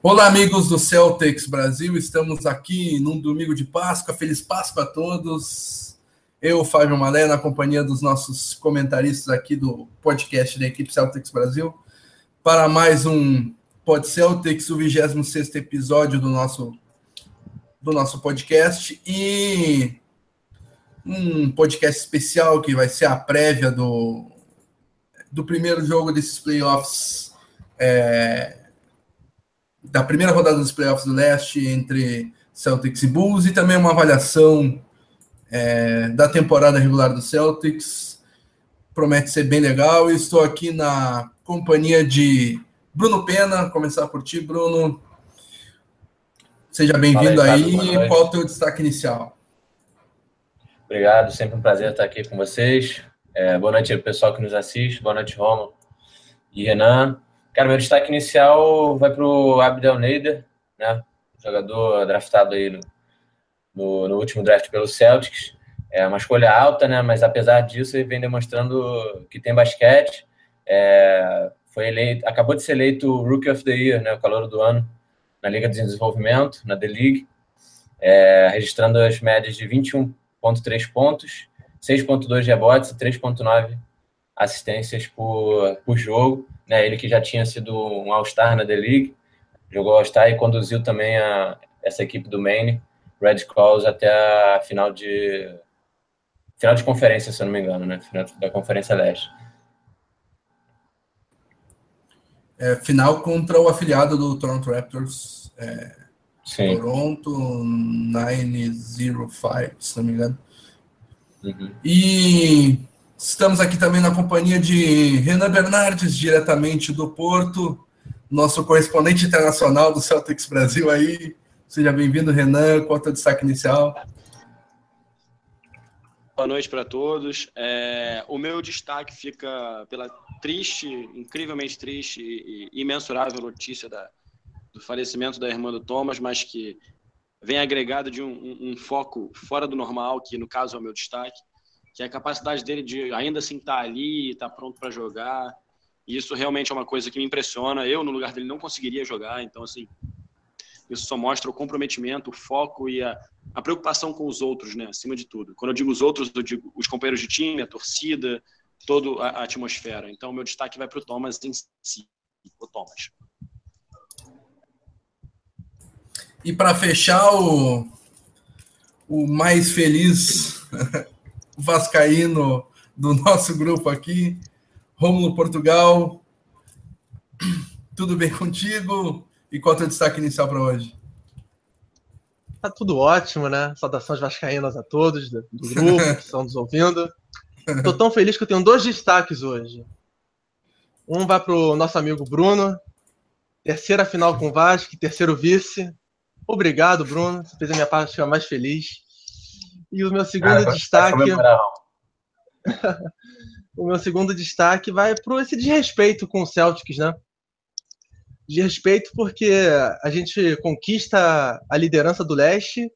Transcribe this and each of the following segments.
Olá, amigos do Celtics Brasil. Estamos aqui num domingo de Páscoa. Feliz Páscoa a todos. Eu, Fábio Malé, na companhia dos nossos comentaristas aqui do podcast da equipe Celtics Brasil, para mais um Pod Celtics, o 26 episódio do nosso, do nosso podcast. E um podcast especial que vai ser a prévia do, do primeiro jogo desses playoffs. É, da primeira rodada dos playoffs do leste entre Celtics e Bulls e também uma avaliação é, da temporada regular do Celtics. Promete ser bem legal. Estou aqui na companhia de Bruno Pena. Começar por ti, Bruno. Seja bem-vindo aí. aí. Qual o teu destaque inicial? Obrigado, sempre um prazer estar aqui com vocês. É, boa noite ao pessoal que nos assiste. Boa noite, Romo e Renan. Cara, meu destaque inicial vai para o Abdel Neider, né? Jogador draftado aí no, no, no, último draft pelo Celtics. É uma escolha alta, né? Mas apesar disso, ele vem demonstrando que tem basquete. É, foi eleito, acabou de ser eleito Rookie of the Year, né? O calor do ano na Liga de Desenvolvimento, na The League, é, registrando as médias de 21,3 pontos, 6,2 rebotes e 3,9 assistências por, por jogo. Né? Ele que já tinha sido um All-Star na The League, jogou All-Star e conduziu também a, essa equipe do Maine, Red Claws, até a final de final de conferência, se eu não me engano, né? Final da Conferência Leste. É, final contra o afiliado do Toronto Raptors, é, Toronto 905, se não me engano. Uhum. E Estamos aqui também na companhia de Renan Bernardes, diretamente do Porto, nosso correspondente internacional do Celtics Brasil aí. Seja bem-vindo, Renan. Qual é o teu destaque inicial? Boa noite para todos. É, o meu destaque fica pela triste, incrivelmente triste e imensurável notícia da, do falecimento da irmã do Thomas, mas que vem agregado de um, um, um foco fora do normal, que no caso é o meu destaque que a capacidade dele de ainda assim estar tá ali, estar tá pronto para jogar. E isso realmente é uma coisa que me impressiona. Eu, no lugar dele, não conseguiria jogar. Então, assim, isso só mostra o comprometimento, o foco e a, a preocupação com os outros, né? Acima de tudo. Quando eu digo os outros, eu digo os companheiros de time, a torcida, toda a, a atmosfera. Então, meu destaque vai para o Thomas em si. O Thomas. E para fechar, o, o mais feliz vascaíno do nosso grupo aqui, Rômulo Portugal. Tudo bem contigo? E qual é o teu destaque inicial para hoje? Tá tudo ótimo, né? Saudações vascaínas a todos do, grupo que estão nos ouvindo. Estou tão feliz que eu tenho dois destaques hoje. Um vai para o nosso amigo Bruno, terceira final com o Vasco, terceiro vice. Obrigado, Bruno. Você fez a minha parte ficar mais feliz. E o meu segundo ah, destaque. o meu segundo destaque vai para esse desrespeito com o Celtics, né? Desrespeito porque a gente conquista a liderança do leste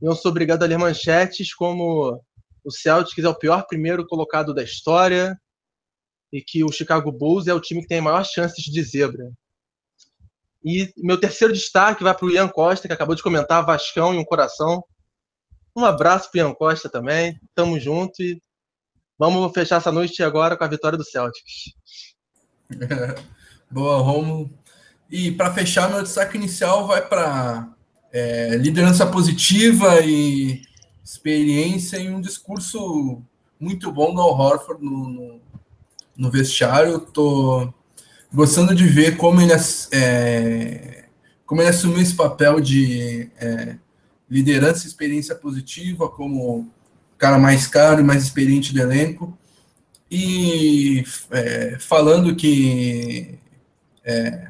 e eu sou obrigado a ler manchetes como o Celtics é o pior primeiro colocado da história e que o Chicago Bulls é o time que tem maior chances de zebra. E meu terceiro destaque vai para o Ian Costa, que acabou de comentar Vascão e um coração. Um abraço para Ian Costa também. Tamo junto e vamos fechar essa noite agora com a vitória do Celtics. Boa, Romo. E para fechar, meu destaque inicial vai para é, liderança positiva e experiência em um discurso muito bom do Al Horford no, no, no vestiário. Tô gostando de ver como ele, é, como ele assumiu esse papel de é, liderança e experiência positiva como cara mais caro e mais experiente do elenco. E é, falando que é,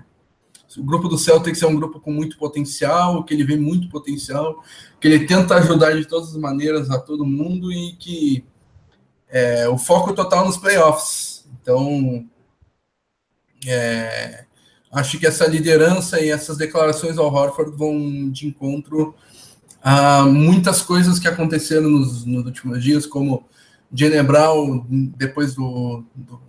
o grupo do Celtics é um grupo com muito potencial, que ele vê muito potencial, que ele tenta ajudar de todas as maneiras a todo mundo e que é, o foco total nos playoffs. Então, é, acho que essa liderança e essas declarações ao Horford vão de encontro Uh, muitas coisas que aconteceram nos, nos últimos dias, como Brown, depois do, do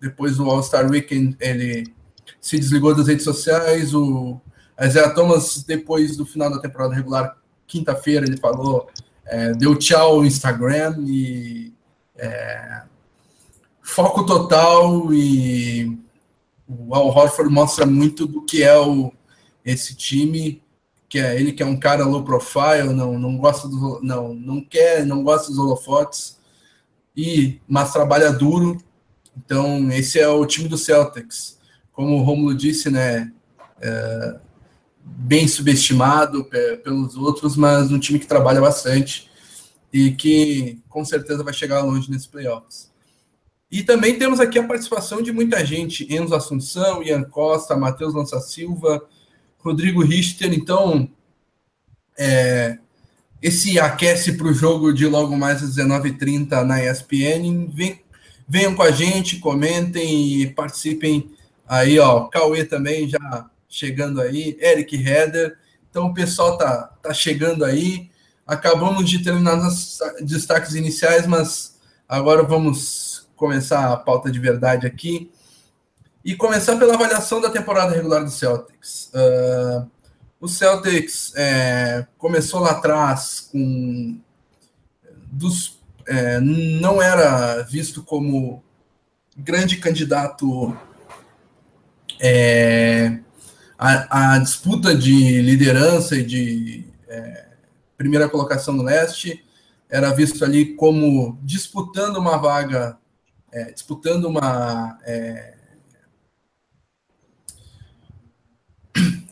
depois do All-Star Weekend, ele se desligou das redes sociais, o Isaiah Thomas, depois do final da temporada regular, quinta-feira, ele falou, é, deu tchau ao Instagram e é, foco total e o Al Horford mostra muito do que é o, esse time, que é ele que é um cara low profile, não, não gosta do, não, não quer, não gosta dos holofotes, e mas trabalha duro. Então, esse é o time do Celtics. Como o Romulo disse, né, é, bem subestimado pelos outros, mas um time que trabalha bastante e que com certeza vai chegar longe nesses playoffs. E também temos aqui a participação de muita gente: Enzo Assunção, Ian Costa, Matheus Lança Silva, Rodrigo Richter. Então, é, esse aquece para o jogo de logo mais às 19h30 na ESPN. Vem, venham com a gente, comentem e participem aí, ó. Cauê também já chegando aí, Eric Heder. Então o pessoal tá, tá chegando aí. Acabamos de terminar os destaques iniciais, mas agora vamos começar a pauta de verdade aqui. E começar pela avaliação da temporada regular do Celtics. Uh, o Celtics é, começou lá atrás com dos é, não era visto como grande candidato é, a, a, disputa de liderança e de é, primeira colocação no leste era visto ali como disputando uma vaga, é, disputando uma é,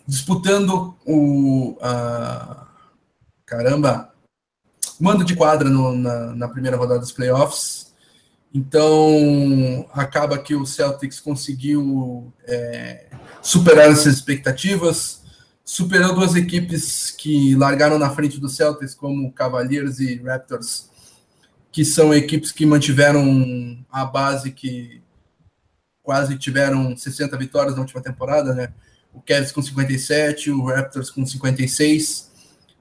disputando o. A, caramba! Mando de quadra no, na, na primeira rodada dos playoffs. Então, acaba que o Celtics conseguiu é, superar essas expectativas, superou duas equipes que largaram na frente do Celtics, como Cavaliers e Raptors, que são equipes que mantiveram a base que quase tiveram 60 vitórias na última temporada, né? O Cavs com 57, o Raptors com 56,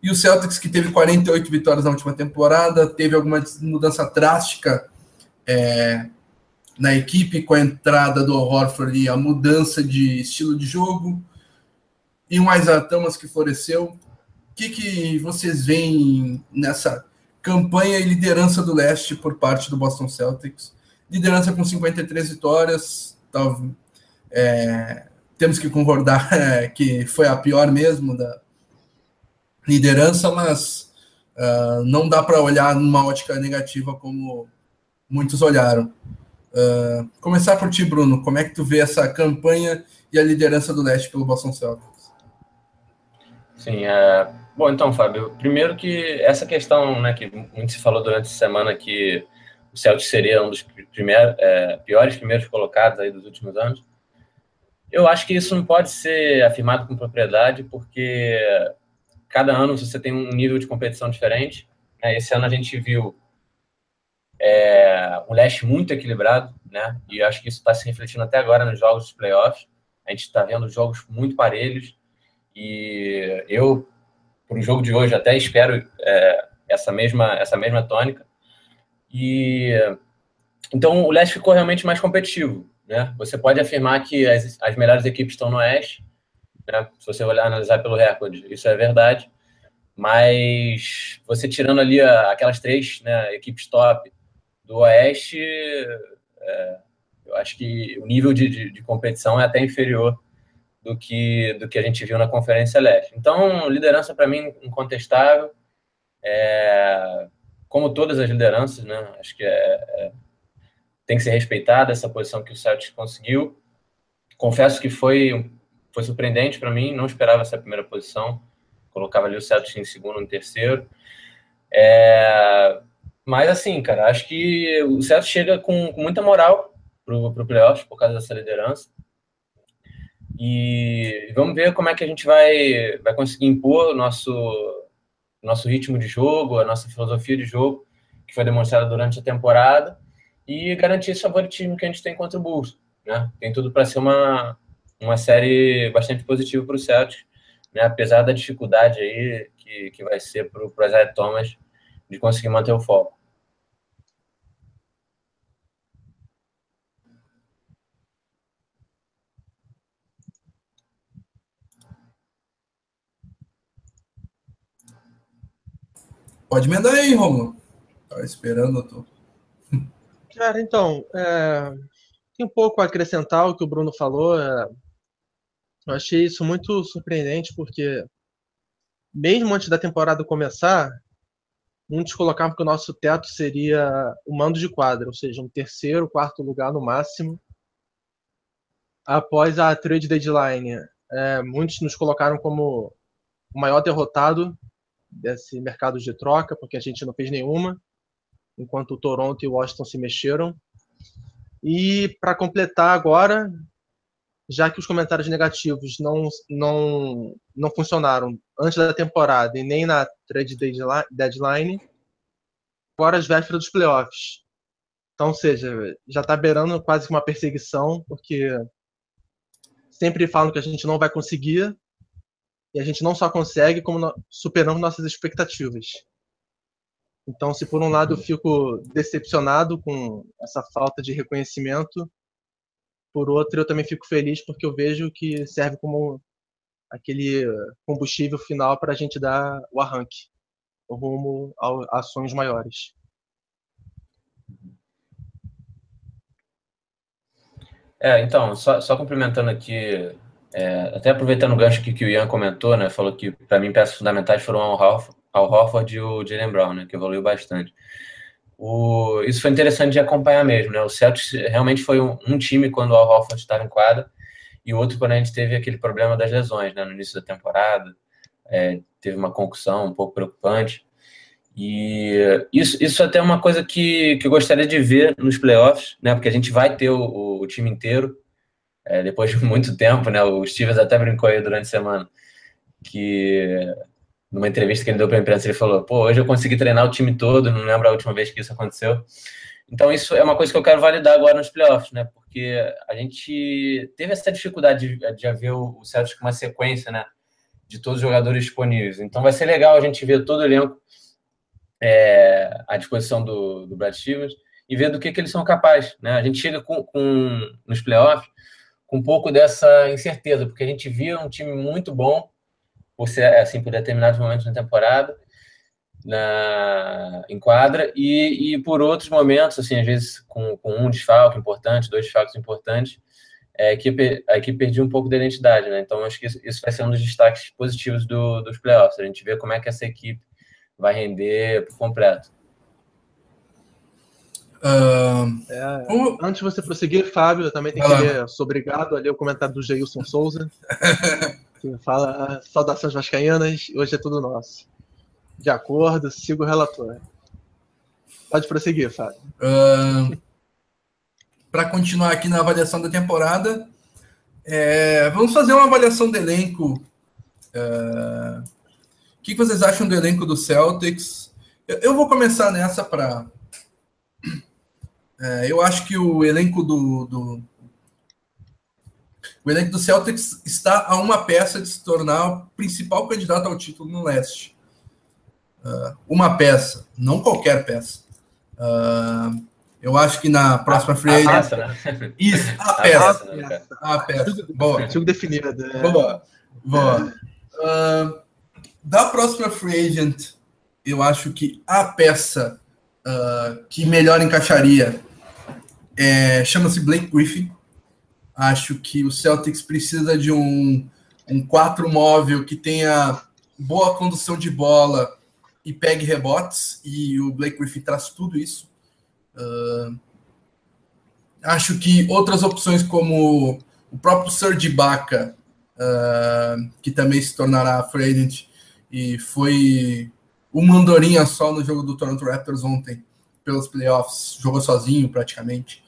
e o Celtics que teve 48 vitórias na última temporada, teve alguma mudança drástica é, na equipe com a entrada do Horford e a mudança de estilo de jogo, e um Isaiah Thomas que floresceu. O que, que vocês veem nessa campanha e liderança do leste por parte do Boston Celtics? Liderança com 53 vitórias, tá, é, temos que concordar é, que foi a pior mesmo da liderança, mas uh, não dá para olhar numa ótica negativa como muitos olharam. Uh, começar por ti, Bruno. Como é que tu vê essa campanha e a liderança do leste pelo Boston Celtics? Sim, é... bom, então, Fábio, primeiro que essa questão, né, que muito se falou durante a semana que o Celtics seria um dos primeiros, é, piores primeiros colocados aí dos últimos anos, eu acho que isso não pode ser afirmado com propriedade, porque cada ano você tem um nível de competição diferente. Né? Esse ano a gente viu é, um leste muito equilibrado, né? E acho que isso está se refletindo até agora nos jogos dos playoffs. A gente está vendo jogos muito parelhos e eu, para o jogo de hoje, até espero é, essa mesma essa mesma tônica. E então o leste ficou realmente mais competitivo. Né? Você pode afirmar que as, as melhores equipes estão no Oeste, né? se você olhar analisar pelo recorde, isso é verdade. Mas você tirando ali a, aquelas três né, equipes top do Oeste, é, eu acho que o nível de, de, de, competição é até inferior do que, do que a gente viu na Conferência Leste. Então, liderança para mim incontestável. É, como todas as lideranças, né? Acho que é, é tem que ser respeitada essa posição que o Celtics conseguiu. Confesso que foi, foi surpreendente para mim, não esperava essa primeira posição. Colocava ali o Celtics em segundo, em terceiro. É, mas assim, cara, acho que o Celtics chega com, com muita moral pro, pro playoff por causa dessa liderança. E vamos ver como é que a gente vai, vai conseguir impor o nosso, nosso ritmo de jogo, a nossa filosofia de jogo, que foi demonstrada durante a temporada e garantir esse favoritismo que a gente tem contra o Bulls. Né? Tem tudo para ser uma, uma série bastante positiva para o Celtics, né? apesar da dificuldade aí que, que vai ser para o Isaiah Thomas de conseguir manter o foco. Pode emendar aí, Romulo. Estava esperando, eu tô. Cara, então, é, tem um pouco a acrescentar o que o Bruno falou. É, eu achei isso muito surpreendente, porque mesmo antes da temporada começar, muitos colocavam que o nosso teto seria o mando de quadra, ou seja, um terceiro, quarto lugar no máximo. Após a trade deadline, é, muitos nos colocaram como o maior derrotado desse mercado de troca, porque a gente não fez nenhuma, enquanto o Toronto e o Washington se mexeram. E para completar agora, já que os comentários negativos não, não, não funcionaram antes da temporada e nem na trade deadline, agora as vésperas dos playoffs. Então, ou seja, já está beirando quase uma perseguição, porque sempre falam que a gente não vai conseguir, e a gente não só consegue, como superamos nossas expectativas. Então, se por um lado eu fico decepcionado com essa falta de reconhecimento, por outro eu também fico feliz porque eu vejo que serve como aquele combustível final para a gente dar o arranque rumo a ações maiores. É, então, só, só complementando aqui, é, até aproveitando o gancho que, que o Ian comentou, né, falou que para mim peças fundamentais foram ao Ao Horford e o Jalen Brown, né, que evoluiu bastante. O, isso foi interessante de acompanhar mesmo, né? O Celtics realmente foi um, um time quando o Al Horford estava em quadra e o outro quando a gente teve aquele problema das lesões, né? No início da temporada, é, teve uma concussão um pouco preocupante. E isso, isso até é uma coisa que, que eu gostaria de ver nos playoffs, né? Porque a gente vai ter o, o time inteiro é, depois de muito tempo, né? O Stevens até brincou aí durante a semana que numa entrevista que ele deu para a imprensa, ele falou: pô, hoje eu consegui treinar o time todo, não lembro a última vez que isso aconteceu. Então, isso é uma coisa que eu quero validar agora nos playoffs, né? Porque a gente teve essa dificuldade de, de haver o, Celtics com uma sequência, né? De todos os jogadores disponíveis. Então, vai ser legal a gente ver todo o elenco é, à disposição do, do Brad Stevens e ver do que, que eles são capazes, né? A gente chega com, com nos playoffs com um pouco dessa incerteza, porque a gente via um time muito bom por ser assim por determinados momentos na temporada na em quadra e, e por outros momentos assim às vezes com, com um desfalque importante dois desfalques importantes é, a equipe a equipe perdia um pouco da identidade né? Então acho que isso, isso vai ser um dos destaques positivos do, dos playoffs a gente vê como é que essa equipe vai render por completo. Uh, é, Antes de você prosseguir, Fábio, eu também tenho que ler, sou obrigado a ler o comentário do Geilson Souza. fala saudações vascaínas, hoje é tudo nosso. De acordo, sigo o relator. Pode prosseguir, Fábio. Uh, Para continuar aqui na avaliação da temporada, é, vamos fazer uma avaliação do elenco. Uh, o que vocês acham do elenco do Celtics? Eu, eu vou começar nessa para. É, eu acho que o elenco do, do o elenco do Celtics está a uma peça de se tornar o principal candidato ao título no leste. Uh, uma peça, não qualquer peça. Uh, eu acho que na próxima free agent. A peça, né? Isso, a peça. A peça. A peça. Boa. Artigo definido. É. Boa. Boa. Uh, da próxima free agent, eu acho que a peça uh, que melhor encaixaria é, chama-se Blake Griffin. Acho que o Celtics precisa de um, um 4 móvel que tenha boa condução de bola e pegue rebotes, e o Blake Griffin traz tudo isso. Uh, acho que outras opções, como o próprio Serge Ibaka, uh, que também se tornará free e foi uma andorinha só no jogo do Toronto Raptors ontem, pelos playoffs, jogou sozinho praticamente.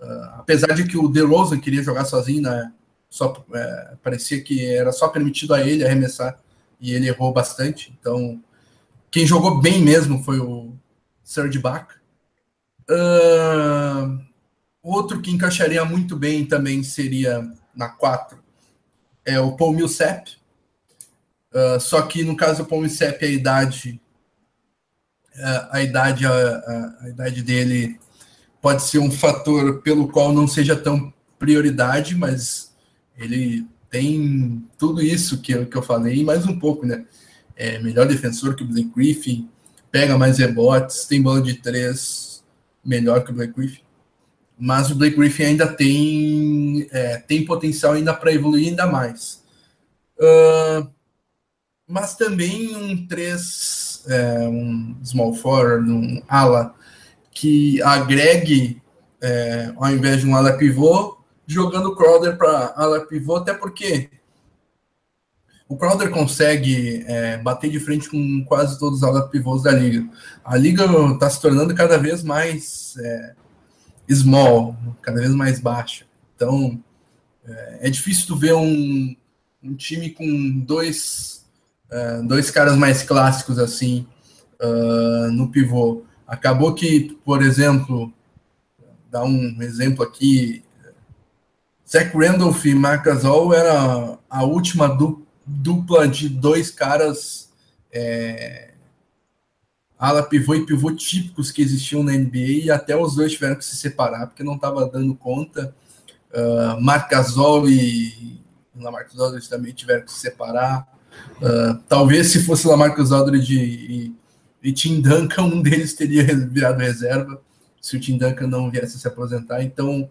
Uh, apesar de que o DeRozan queria jogar sozinho, né? Só, é, parecia que era só permitido a ele arremessar e ele errou bastante. Então, quem jogou bem mesmo foi o Serge Bach. Uh, outro que encaixaria muito bem também seria na 4 é o Paul Millsap. Uh, só que no caso do Paul Millsap a idade idade a, a, a idade dele pode ser um fator pelo qual não seja tão prioridade, mas ele tem tudo isso que eu, que eu falei e mais um pouco, né? É melhor defensor que o Blake Griffin, pega mais rebotes, tem bola de três melhor que o Blake Griffin. Mas o Blake Griffin ainda tem, é, tem potencial ainda para evoluir ainda mais. Uh, mas também um 3, é, um small forward, um ala, que agregue, é, ao invés de um ala pivô, jogando o Crowder para ala pivô, até porque o Crowder consegue é, bater de frente com quase todos os ala pivôs da liga. A liga está se tornando cada vez mais é, small, cada vez mais baixa. Então, é, é difícil tu ver um, um time com dois uh, dois caras mais clássicos assim uh, no pivô. Acabou que, por exemplo, dar um exemplo aqui, Zach Randolph e Marc Gasol era a última dupla de dois caras é, ala pivô e pivô típicos que existiam na NBA e até os dois tiveram que se separar porque não estava dando conta. Uh, Marc Gasol e Lamarcus Aldridge também tiveram que se separar. Uh, talvez se fosse Lamarcus Aldridge e, e, Tim Duncan, um deles teria virado reserva se o Tim Duncan não viesse se aposentar. Então,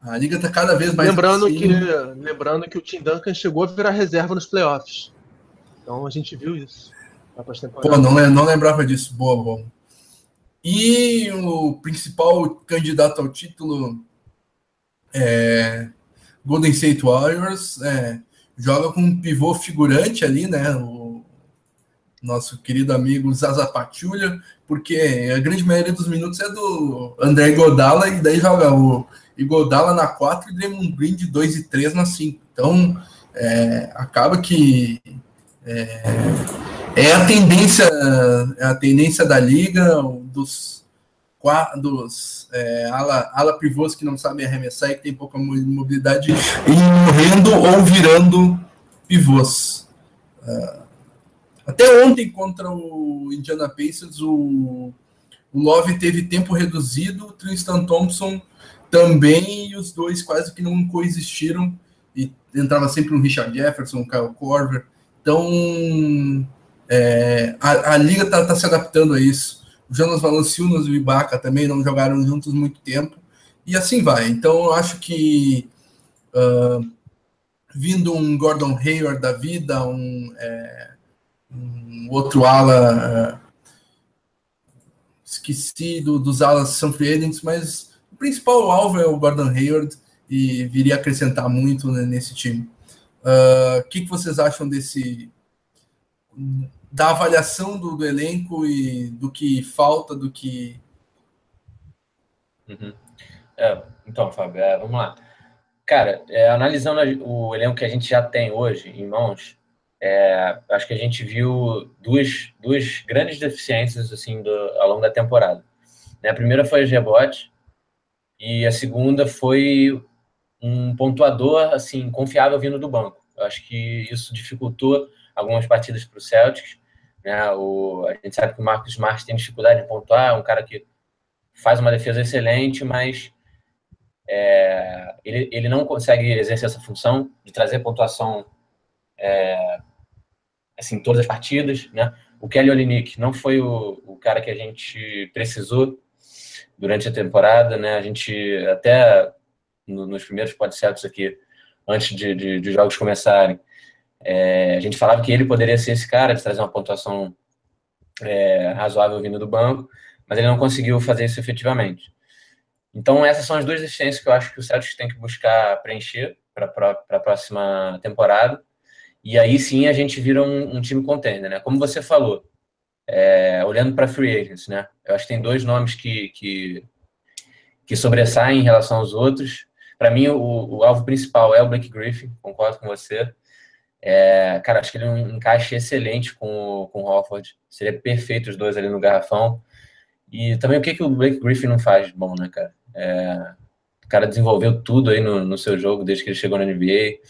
a liga está cada vez mais. Lembrando assim. que, lembrando que o Tim Duncan chegou a virar reserva nos playoffs. Então a gente viu isso. Pô, não, não lembrava disso. Boa, bom. E o principal candidato ao título é Golden State Warriors. É, joga com um pivô figurante ali, né? O nosso querido amigo Zaza Pachulia, porque a grande maioria dos minutos é do André Godala, e daí joga o Igodala na 4 e Draymond Green de 2 e 3 na 5. Então, é, acaba que é, é, a tendência é a tendência da liga dos dos é, ala, ala pivôs que não sabem arremessar e que tem pouca mobilidade e morrendo ou virando pivôs. Uh, até ontem contra o Indiana Pacers, o, o Love teve tempo reduzido, o Tristan Thompson também, e os dois quase que não coexistiram, e entrava sempre um Richard Jefferson, um Kyle Corver. Então, é, a, a, liga está tá se adaptando a isso. O Jonas Valanciunas e o Ibaka também não jogaram juntos muito tempo. E assim vai. Então eu acho que uh, vindo um Gordon Hayward da vida, um, é, um outro ala uh, esquecido dos alas são free agents, mas o principal alvo é o Gordon Hayward e viria acrescentar muito né, nesse time. Ah, o uh, que, que vocês acham desse da avaliação do, do, elenco e do que falta, do que. Uhum. É, então, Fábio, é, vamos lá. Cara, é, analisando o elenco que a gente já tem hoje em mãos, é, acho que a gente viu duas, duas grandes deficiências assim do, ao longo da temporada. Né, a primeira foi o rebotes e a segunda foi um pontuador assim confiável vindo do banco. Eu acho que isso dificultou algumas partidas para o Celtics. Né? O, a gente sabe que o Marcos Smart tem dificuldade de pontuar, é um cara que faz uma defesa excelente, mas é, ele, ele não consegue exercer essa função de trazer pontuação é, assim, todas as partidas. Né? O Kelly Olynyk não foi o, o cara que a gente precisou durante a temporada. Né? A gente até no, nos primeiros podcasts aqui, antes de, de, de jogos começarem, é, a gente falava que ele poderia ser esse cara de trazer uma pontuação é, razoável vindo do banco, mas ele não conseguiu fazer isso efetivamente. Então, essas são as duas deficiências que eu acho que o Celtics tem que buscar preencher para a próxima temporada. E aí sim a gente vira um, um time contender, né? Como você falou, é, olhando para free agents, né? Eu acho que tem dois nomes que, que, que sobressaem em relação aos outros. Para mim, o, o, alvo principal é o Blake Griffin, concordo com você. É, cara, acho que ele é um encaixe excelente com, com o Hofford. Seria perfeito os dois ali no garrafão. E também o que, que o Blake Griffin não faz bom, né, cara? É, o cara desenvolveu tudo aí no, no seu jogo desde que ele chegou na NBA.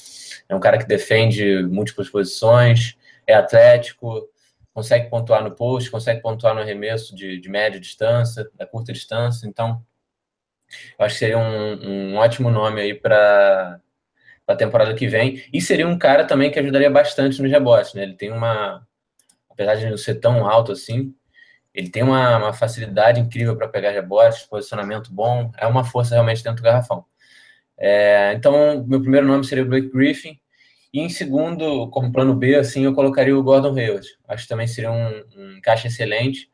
É um cara que defende múltiplas posições, é atlético, consegue pontuar no post, consegue pontuar no arremesso de, de média distância, da curta distância. Então, eu acho que seria um, um ótimo nome aí para a temporada que vem. E seria um cara também que ajudaria bastante nos rebotes, né? Ele tem uma. Apesar de não ser tão alto assim, Ele tem uma, uma facilidade incrível para pegar rebotes, posicionamento bom, é uma força realmente dentro do garrafão. É, então, meu primeiro nome seria o Blake Griffin. E em segundo, como plano B, assim, eu colocaria o Gordon Hayward. Acho que também seria um, um encaixe excelente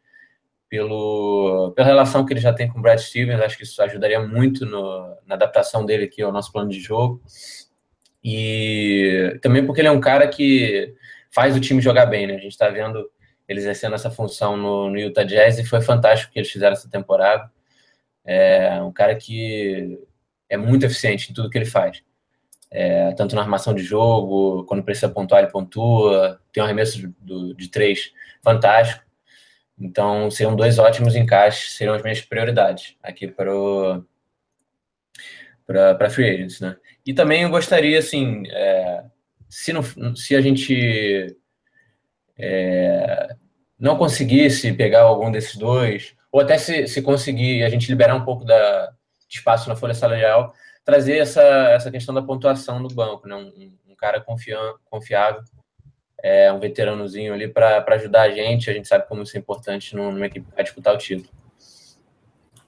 pelo, pela relação que ele já tem com o Brad Stevens. Acho que isso ajudaria muito no, na adaptação dele aqui ao nosso plano de jogo. E também porque ele é um cara que faz o time jogar bem, né? A gente está vendo ele exercendo essa função no, no, Utah Jazz e foi fantástico que eles fizeram essa temporada. É um cara que é muito eficiente em tudo que ele faz. É, tanto na armação de jogo, quando precisa pontuar, ele pontua, tem um arremesso de, de, três fantástico. Então, seriam dois ótimos encaixes, seriam as minhas prioridades aqui para para free agents, né? E também eu gostaria, assim, é, se, não, se a gente é, não conseguisse pegar algum desses dois, ou até se, se conseguir a gente liberar um pouco da, de espaço na folha salarial, trazer essa, essa questão da pontuação no banco, né? Um, um cara confian, confiável, é, um veteranozinho ali para ajudar a gente. A gente sabe como isso é importante numa equipe para disputar o título.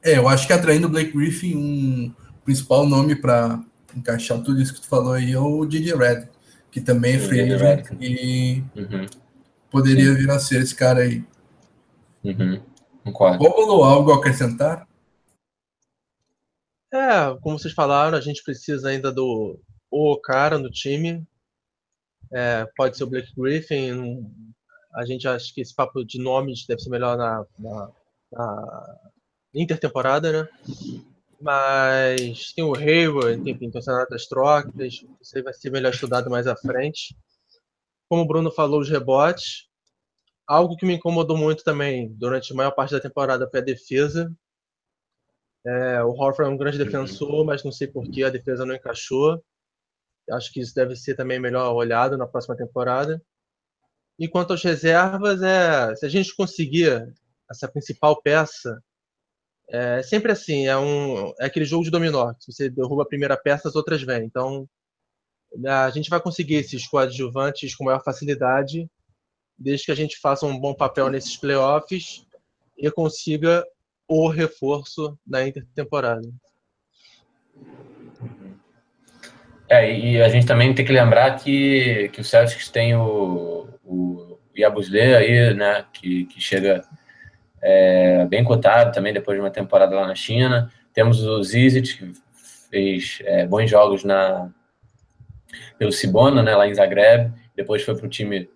É, eu acho que atraindo o Blake Griffin, um principal nome para encaixar tudo isso que tu falou aí é o DJ Red, que também é free agent e uhum. Poderia Sim. vir a ser esse cara aí. Uhum. Concordo. Algo a acrescentar? É, como vocês falaram, a gente precisa ainda do o cara no time. É, pode ser o Blake Griffin. A gente acha que esse papo de nomes deve ser melhor na, na, na intertemporada, né? Mas tem o Hayward, tem intencionado das trocas, isso aí vai ser melhor estudado mais à frente. Como o Bruno falou, os rebotes. Algo que me incomodou muito também durante a maior parte da temporada foi a defesa. É, o Horford é um grande defensor, mas não sei por que a defesa não encaixou. Acho que isso deve ser também melhor olhado na próxima temporada. E quanto às reservas, é, se a gente conseguir essa principal peça é sempre assim, é, um, é aquele jogo de dominó. Se você derruba a primeira peça, as outras vêm. Então, a gente vai conseguir esses coadjuvantes com maior facilidade, desde que a gente faça um bom papel nesses playoffs e consiga o reforço na intertemporada. É, e a gente também tem que lembrar que, que o Celtics tem o, o Yabusle aí, né, que, que chega é, bem cotado também depois de uma temporada lá na China. Temos o Zizit, que fez é, bons jogos na, pelo Cibona, né, lá em Zagreb. Depois foi para o time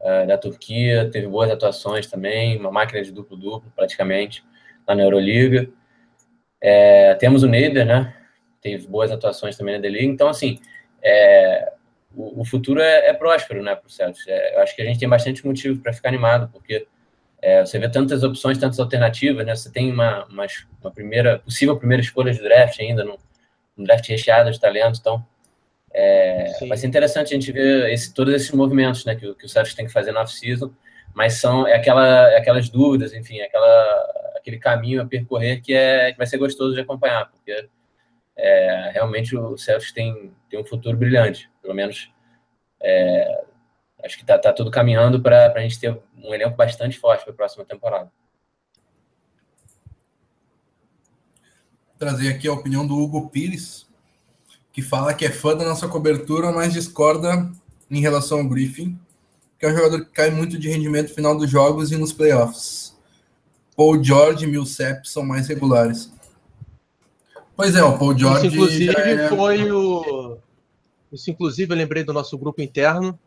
é, da Turquia, teve boas atuações também, uma máquina de duplo-duplo praticamente lá na Euroliga. É, temos o Neder, né? Teve boas atuações também na D-Liga. Então, assim, é, o, o, futuro é, é próspero, né, para o Celtics. É, eu acho que a gente tem bastante motivo para ficar animado, porque é, você vê tantas opções, tantas alternativas, né? Você tem uma, uma, uma primeira, possível primeira escolha de draft ainda, no, um draft recheado de talento, então é, vai ser interessante a gente ver esse, todos esses movimentos, né, que, que o Celtics tem que fazer no off-season, mas são é aquela, é aquelas dúvidas, enfim, aquela, aquele caminho a percorrer que, é, que vai ser gostoso de acompanhar, porque é, realmente o Celtics tem, tem um futuro brilhante, pelo menos é, acho que está tá tudo caminhando para a gente ter um elenco bastante forte para a próxima temporada. Trazer aqui a opinião do Hugo Pires, que fala que é fã da nossa cobertura, mas discorda em relação ao Griffin, que é um jogador que cai muito de rendimento no final dos jogos e nos playoffs. Paul George e Millsap são mais regulares. Pois é, o Paul George. Isso, inclusive, é... foi o. Isso, inclusive, eu lembrei do nosso grupo interno,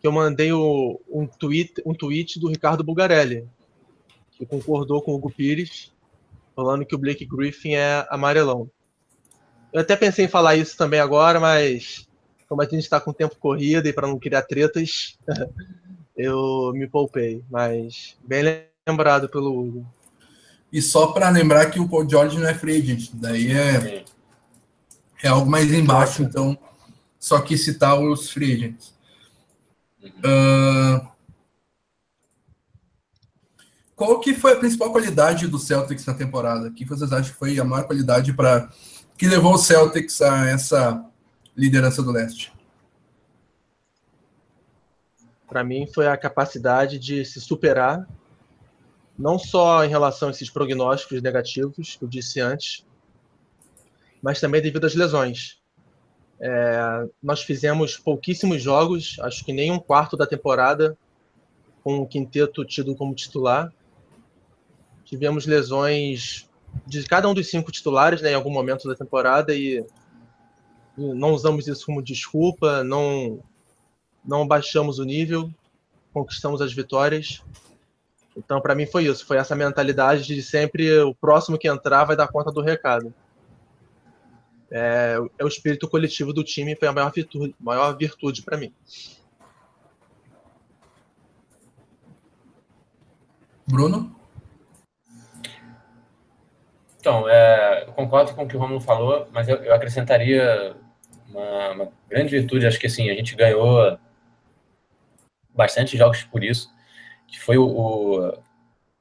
que eu mandei o, um, tweet, um tweet do Ricardo Bugarelli, que concordou com o Hugo Pires, falando que o Blake Griffin é amarelão. Eu até pensei em falar isso também agora, mas como a gente está com tempo corrido e para não criar tretas, eu me poupei. Mas bem lembrado pelo Hugo. E só para lembrar que o Paul George não é free agent, daí é, é algo mais embaixo, então só que citar os free agents. Uh, qual que foi a principal qualidade do Celtics na temporada? O que vocês acham que foi a maior qualidade para que levou o Celtics a essa liderança do leste? Para mim foi a capacidade de se superar não só em relação a esses prognósticos negativos que eu disse antes, mas também devido às lesões. É, nós fizemos pouquíssimos jogos, acho que nem um quarto da temporada, com o quinteto tido como titular. Tivemos lesões de cada um dos cinco titulares né, em algum momento da temporada e não usamos isso como desculpa, não, não baixamos o nível, conquistamos as vitórias. Então, para mim, foi isso. Foi essa mentalidade de sempre o próximo que entrar vai dar conta do recado. É, é o espírito coletivo do time, foi a maior virtude, maior virtude para mim. Bruno? Então, é, eu concordo com o que o Romulo falou, mas eu, eu acrescentaria uma, uma, grande virtude. Acho que assim, a gente ganhou bastante jogos por isso, que foi o, o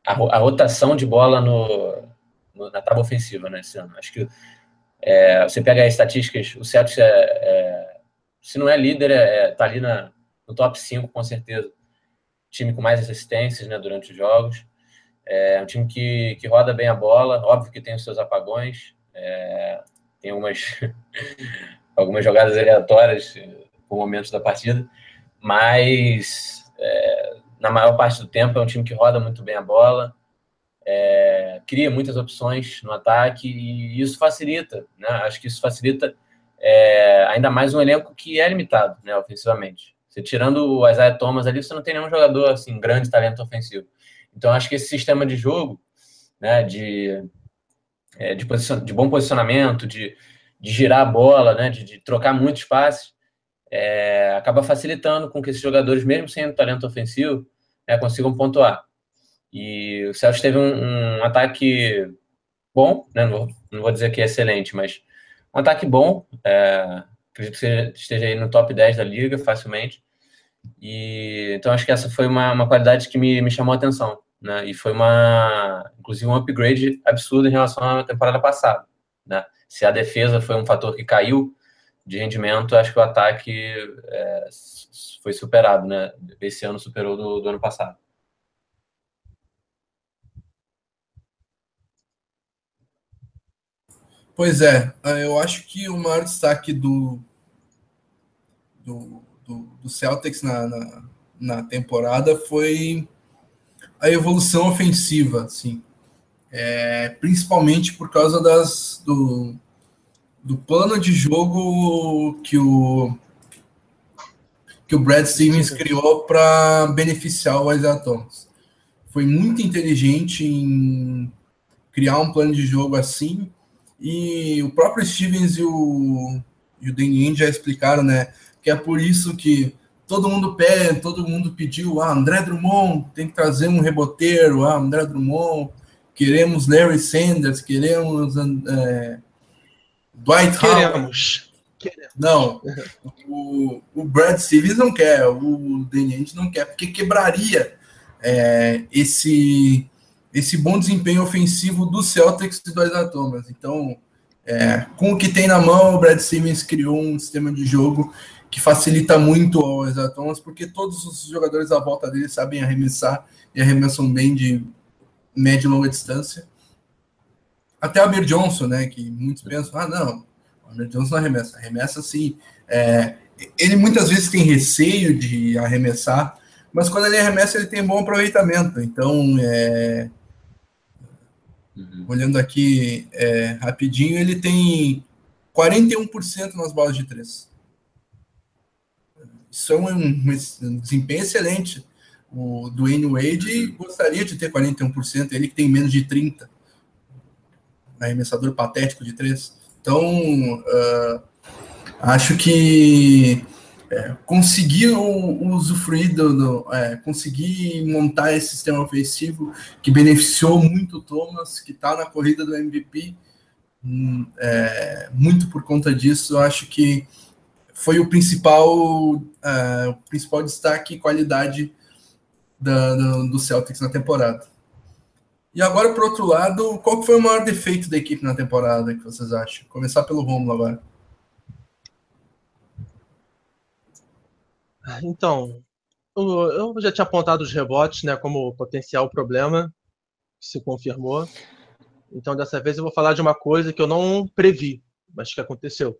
a, a, rotação de bola no, no, na tábua ofensiva né, esse ano. Acho que é, você pega as estatísticas, o Celtics é, é, se não é líder, é, tá ali na, no top 5 com certeza. Time com mais assistências né, durante os jogos. É um time que, que roda bem a bola, óbvio que tem os seus apagões, é, tem algumas, algumas jogadas aleatórias por momentos da partida, mas é, na maior parte do tempo é um time que roda muito bem a bola, é, cria muitas opções no ataque e isso facilita, né? Acho que isso facilita é, ainda mais um elenco que é limitado, né, ofensivamente. Você tirando o Isaiah Thomas ali, você não tem nenhum jogador assim grande talento ofensivo. Então, acho que esse sistema de jogo, né, de, é, de, posicion, de bom posicionamento, de, de girar a bola, né, de, de trocar muitos passes, é, acaba facilitando com que esses jogadores, mesmo sem talento ofensivo, né, consigam pontuar. E o Celtics teve um, um ataque bom, né, não, não, vou dizer que é excelente, mas um ataque bom, é, acredito que esteja aí no top 10 da liga facilmente. E então acho que essa foi uma, uma qualidade que me, me chamou a atenção, né? E foi uma, inclusive um upgrade absurdo em relação à temporada passada, né? Se a defesa foi um fator que caiu de rendimento, acho que o ataque é, foi superado, né? Esse ano superou do, do ano passado. Pois é, eu acho que o maior destaque do, do do, do Celtics na, na, na, temporada foi a evolução ofensiva, assim. É, principalmente por causa das, do, do plano de jogo que o, que o Brad Stevens criou para beneficiar o Isaiah Thomas. Foi muito inteligente em criar um plano de jogo assim, e o próprio Stevens e o, e o Danny já explicaram, né? Que é por isso que todo mundo pede, todo mundo pediu, ah, André Drummond tem que trazer um reboteiro, ah, André Drummond, queremos Larry Sanders, queremos é, Dwight queremos. Howard. Não, o, o Brad Stevens não quer, o Danny não quer, porque quebraria é, esse, esse bom desempenho ofensivo do Celtics e do Isaiah Thomas. Então, é, com o que tem na mão, o Brad Stevens criou um sistema de jogo que facilita muito ao Isaiah Thomas, porque todos os jogadores à volta dele sabem arremessar e arremessam bem de média e longa distância. Até o Amir Johnson, né, que muitos pensam, ah, não, o Amir Johnson não arremessa. Arremessa sim. É, ele muitas vezes tem receio de arremessar, mas quando ele arremessa, ele tem bom aproveitamento. Então, é, uhum. olhando aqui é, rapidinho, ele tem 41% nas bolas de três. Isso é um, um desempenho excelente. O Dwayne Wade gostaria de ter 41%, ele que tem menos de 30%. Arremessador patético de 3. Então, uh, acho que é, conseguir usufruir do, do é, conseguir montar esse sistema ofensivo que beneficiou muito o Thomas, que está na corrida do MVP, hum, é, muito por conta disso, acho que foi o principal, uh, principal destaque e qualidade da, do, do, Celtics na temporada. E agora, por outro lado, qual foi o maior defeito da equipe na temporada que vocês acham? Começar pelo Romulo agora. Então, eu já tinha apontado os rebotes né, como potencial problema. se confirmou. Então, dessa vez eu vou falar de uma coisa que eu não previ, mas que aconteceu.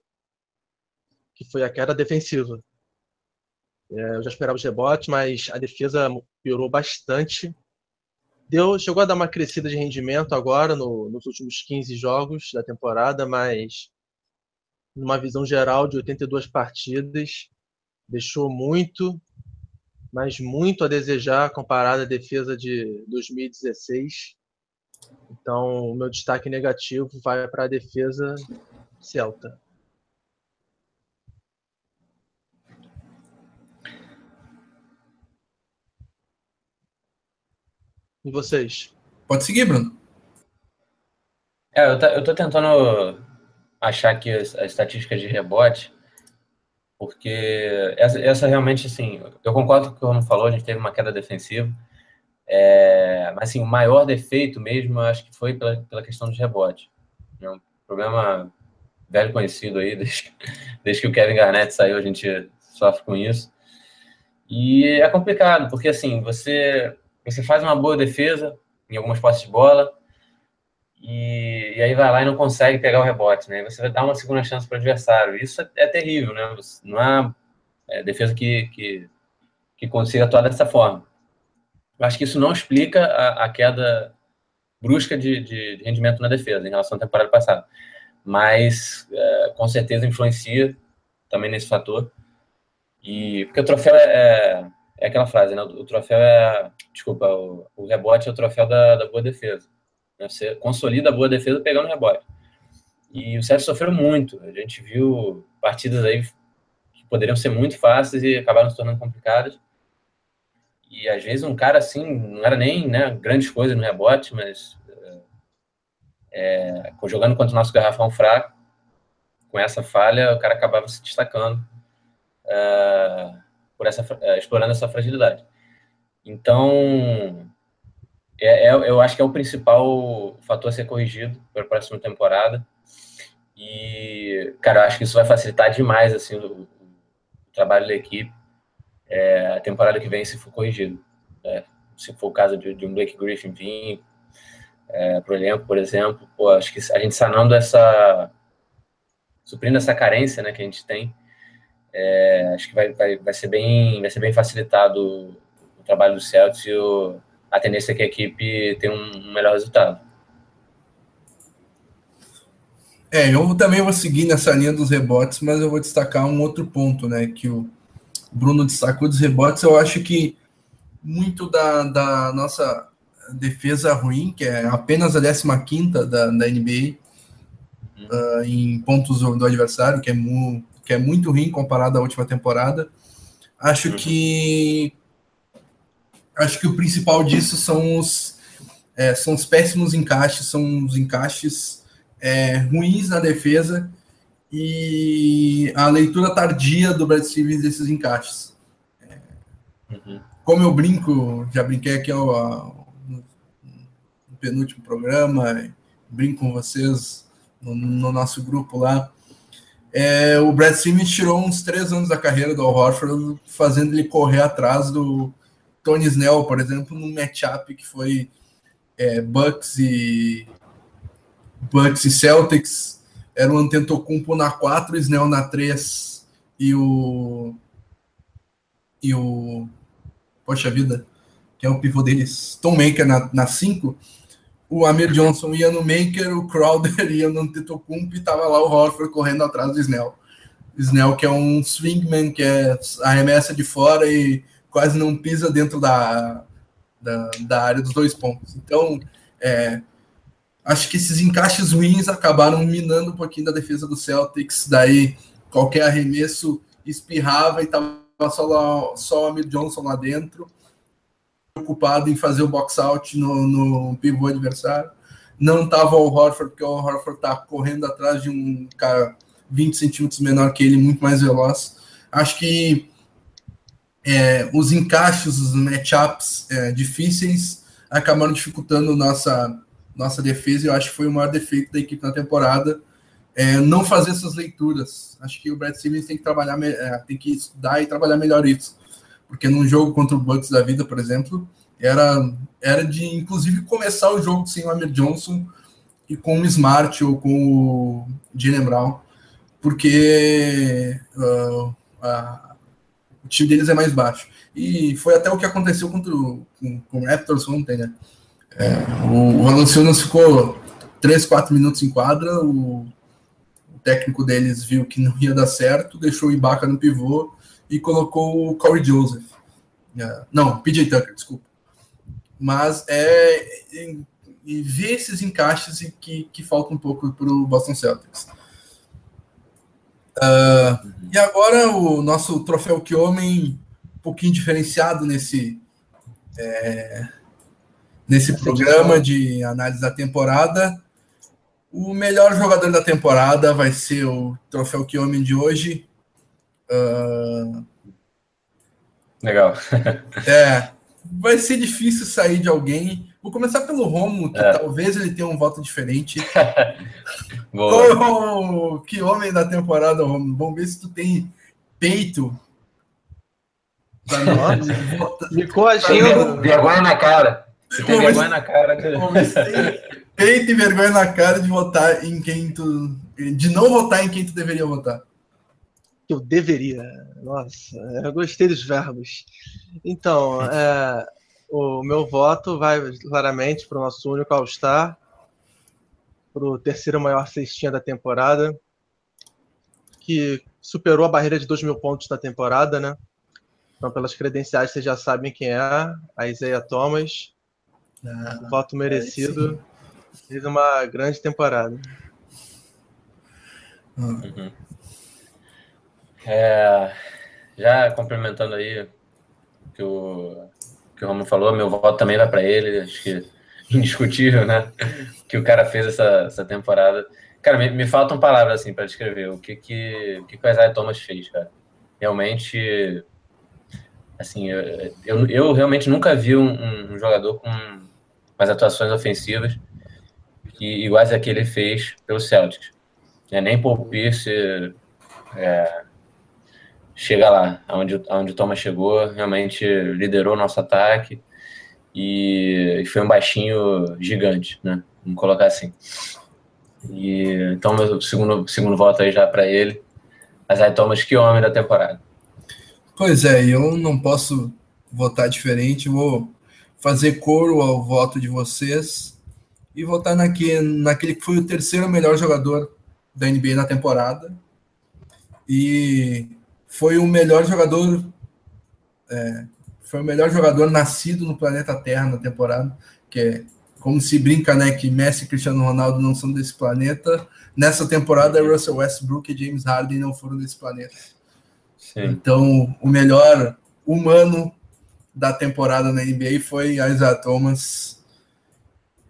Que foi a queda defensiva. É, eu já esperava os rebotes, mas a defesa piorou bastante. Deu, chegou a dar uma crescida de rendimento agora no, nos últimos 15 jogos da temporada, mas numa visão geral de 82 partidas, deixou muito, mas muito a desejar comparado à defesa de 2016. Então, o meu destaque negativo vai para a defesa celta. E vocês? Pode seguir, Bruno. É, eu, tá, eu tô tentando achar aqui as, as estatísticas de rebote, porque essa, essa, realmente, assim, eu concordo com o que o Romo falou, a gente teve uma queda defensiva, é, mas, assim, o maior defeito mesmo, eu acho que foi pela, pela questão dos rebotes. É um problema velho conhecido aí, desde, desde que o Kevin Garnett saiu, a gente sofre com isso. E é complicado, porque, assim, você, você faz uma boa defesa em algumas posses de bola, e, e, aí vai lá e não consegue pegar o rebote, né? Você vai dar uma segunda chance para o adversário. Isso é, é, terrível, né? Não há é, defesa que, que, que, consiga atuar dessa forma. Eu acho que isso não explica a, a queda brusca de, de, de, rendimento na defesa em relação à temporada passada. Mas é, com certeza influencia também nesse fator. E porque o troféu é, é, aquela frase, né? O troféu é. Desculpa, o, o rebote é o troféu da, da boa defesa. Né? Você consolida a boa defesa pegando rebote. E o Celtics sofreu muito. A gente viu partidas aí que poderiam ser muito fáceis e acabaram se tornando complicadas. E às vezes um cara assim, não era nem né, grandes coisas no rebote, mas é, jogando contra o nosso garrafão fraco, com essa falha, o cara acabava se destacando é, por essa, é, explorando essa fragilidade. Então, é, é, eu acho que é o principal fator a ser corrigido para a próxima temporada. E, cara, eu acho que isso vai facilitar demais assim, o, o trabalho da equipe é, a temporada que vem, se for corrigido. É, se for o caso de, de um Blake Griffin vir é, para o elenco, por exemplo, pô, acho que a gente sanando essa. suprindo essa carência né, que a gente tem, é, acho que vai, vai, vai, ser bem, vai ser bem facilitado o trabalho do Celtics e o a tendência é que a equipe tenha um melhor resultado. É, eu também vou seguir nessa linha dos rebotes, mas eu vou destacar um outro ponto, né? Que o Bruno destacou dos rebotes. Eu acho que muito da, da nossa defesa ruim, que é apenas a 15 da, da NBA, uhum. uh, em pontos do, do adversário, que é, mu, que é muito ruim comparado à última temporada. Acho uhum. que acho que o principal disso são os, é, são os péssimos encaixes, são os encaixes é, ruins na defesa e a leitura tardia do Brad Stevens desses encaixes. É, uhum. Como eu brinco, já brinquei aqui ao, no, no, penúltimo programa, brinco com vocês no, no nosso grupo lá. É, o Brad Stevens tirou uns três anos da carreira do Al Horford, fazendo ele correr atrás do, Tony Snell, por exemplo, num matchup que foi é, Bucks e Bucks e Celtics, era o Antetokounmpo na 4, Snell na 3 e o e o poxa vida, que é o pivô deles, Tom Maker na 5, o Amir Johnson ia no Maker, o Crowder ia no Antetokounmpo e tava lá o Horford correndo atrás do Snell. Snell que é um swingman, que é arremessa de fora e quase não pisa dentro da, da, da área dos dois pontos. Então, é, acho que esses encaixes ruins acabaram minando um pouquinho da defesa do Celtics. Daí, qualquer arremesso espirrava e tava só, lá, só o Amir Johnson lá dentro, preocupado em fazer o box out no, no pivô adversário. Não tava o Horford, porque o Horford tá correndo atrás de um cara 20 centímetros menor que ele, muito mais veloz. Acho que é, os encaixes, os matchups é, difíceis acabaram dificultando nossa, nossa defesa. Eu acho que foi o maior defeito da equipe na temporada. É, não fazer essas leituras. Acho que o Brad Stevens tem que trabalhar, é, tem que estudar e trabalhar melhor isso. Porque num jogo contra o Bucks da vida, por exemplo, era, era de inclusive começar o jogo sem o Amir Johnson e com o Smart ou com o Jalen Brown, porque uh, o time deles é mais baixo. E foi até o que aconteceu contra o, com, com o Raptors ontem, né? É, o, o ficou 3, 4 minutos em quadra, o, o, técnico deles viu que não ia dar certo, deixou o Ibaka no pivô e colocou o Corey Joseph. É, não, PJ Tucker, desculpa. Mas é e ver esses encaixes e que, que falta um pouco para o Boston Celtics. Uh, e agora o nosso troféu que homem um pouquinho diferenciado nesse é, nesse programa de análise da temporada. O melhor jogador da temporada vai ser o troféu que homem de hoje. Uh, Legal. é, vai ser difícil sair de alguém. Vou começar pelo Romo, que é. talvez ele tenha um voto diferente. Qual, que homem da temporada, Romo? Vamos ver se tu tem peito. Me coagindo. Vergonha na cara. Você tem vergonha na cara. peito e vergonha na cara de votar em quem tu. De não votar em quem tu deveria votar. Eu deveria. Nossa, eu gostei dos verbos. Então, é, o meu voto vai claramente para o nosso único All-Star, para o terceiro maior cestinha da temporada, que superou a barreira de 2 mil pontos na temporada, né? Então, pelas credenciais, vocês já sabem quem é, a Isaiah Thomas. Ah, voto merecido. Fez uma grande temporada. Uhum. É, já complementando aí que o que o Romulo falou, meu voto também vai para ele, acho que indiscutível, né? que o cara fez essa, essa temporada. Cara, me, me faltam palavras assim para descrever o que que, o que que o Isaiah Thomas fez, cara. Realmente, assim, eu, eu, eu realmente nunca vi um, um, jogador com mais atuações ofensivas que iguais a que ele fez pelo Celtics. É, nem Paul Pierce é, chega lá, onde, onde o Thomas chegou, realmente liderou o nosso ataque e, foi um baixinho gigante, né? Vamos colocar assim. E, então, meu segundo, segundo voto aí já para ele. Isaiah Thomas, que homem da temporada. Pois é, eu não posso votar diferente, vou fazer coro ao voto de vocês e votar naquele, naquele que foi o terceiro melhor jogador da NBA na temporada. E foi o melhor jogador. É, foi o melhor jogador nascido no planeta Terra na temporada, que é como se brinca, né, que Messi e Cristiano Ronaldo não são desse planeta. Nessa temporada, Russell Westbrook e James Harden não foram desse planeta. Sim. Então, o melhor humano da temporada na NBA foi Isaiah Thomas.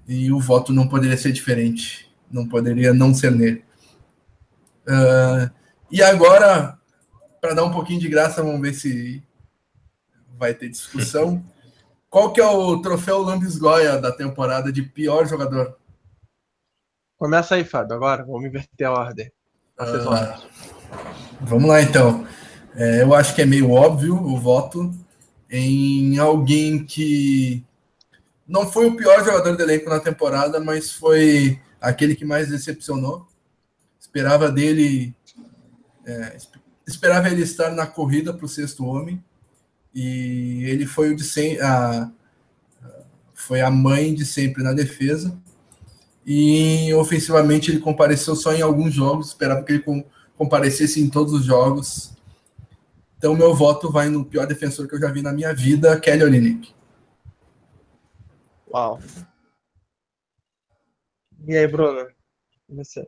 E o voto não poderia ser diferente. Não poderia não ser nele. Uh, e agora, para dar um pouquinho de graça, vamos ver se vai ter discussão. Qual que é o troféu Lambisgoia da temporada de pior jogador? Começa aí, Fábio, agora. Vamos inverter a ordem. Ah, vamos lá, então. É, eu acho que é meio óbvio o voto em alguém que não foi o pior jogador do elenco na temporada, mas foi aquele que mais decepcionou. Esperava dele é, esperava ele estar na corrida para o sexto homem e ele foi o de sem, a, foi a mãe de sempre na defesa e ofensivamente ele compareceu só em alguns jogos, esperava que ele com, comparecesse em todos os jogos. Então meu voto vai no pior defensor que eu já vi na minha vida, Kelly Olynyk. Uau. E aí, Bruno? Você?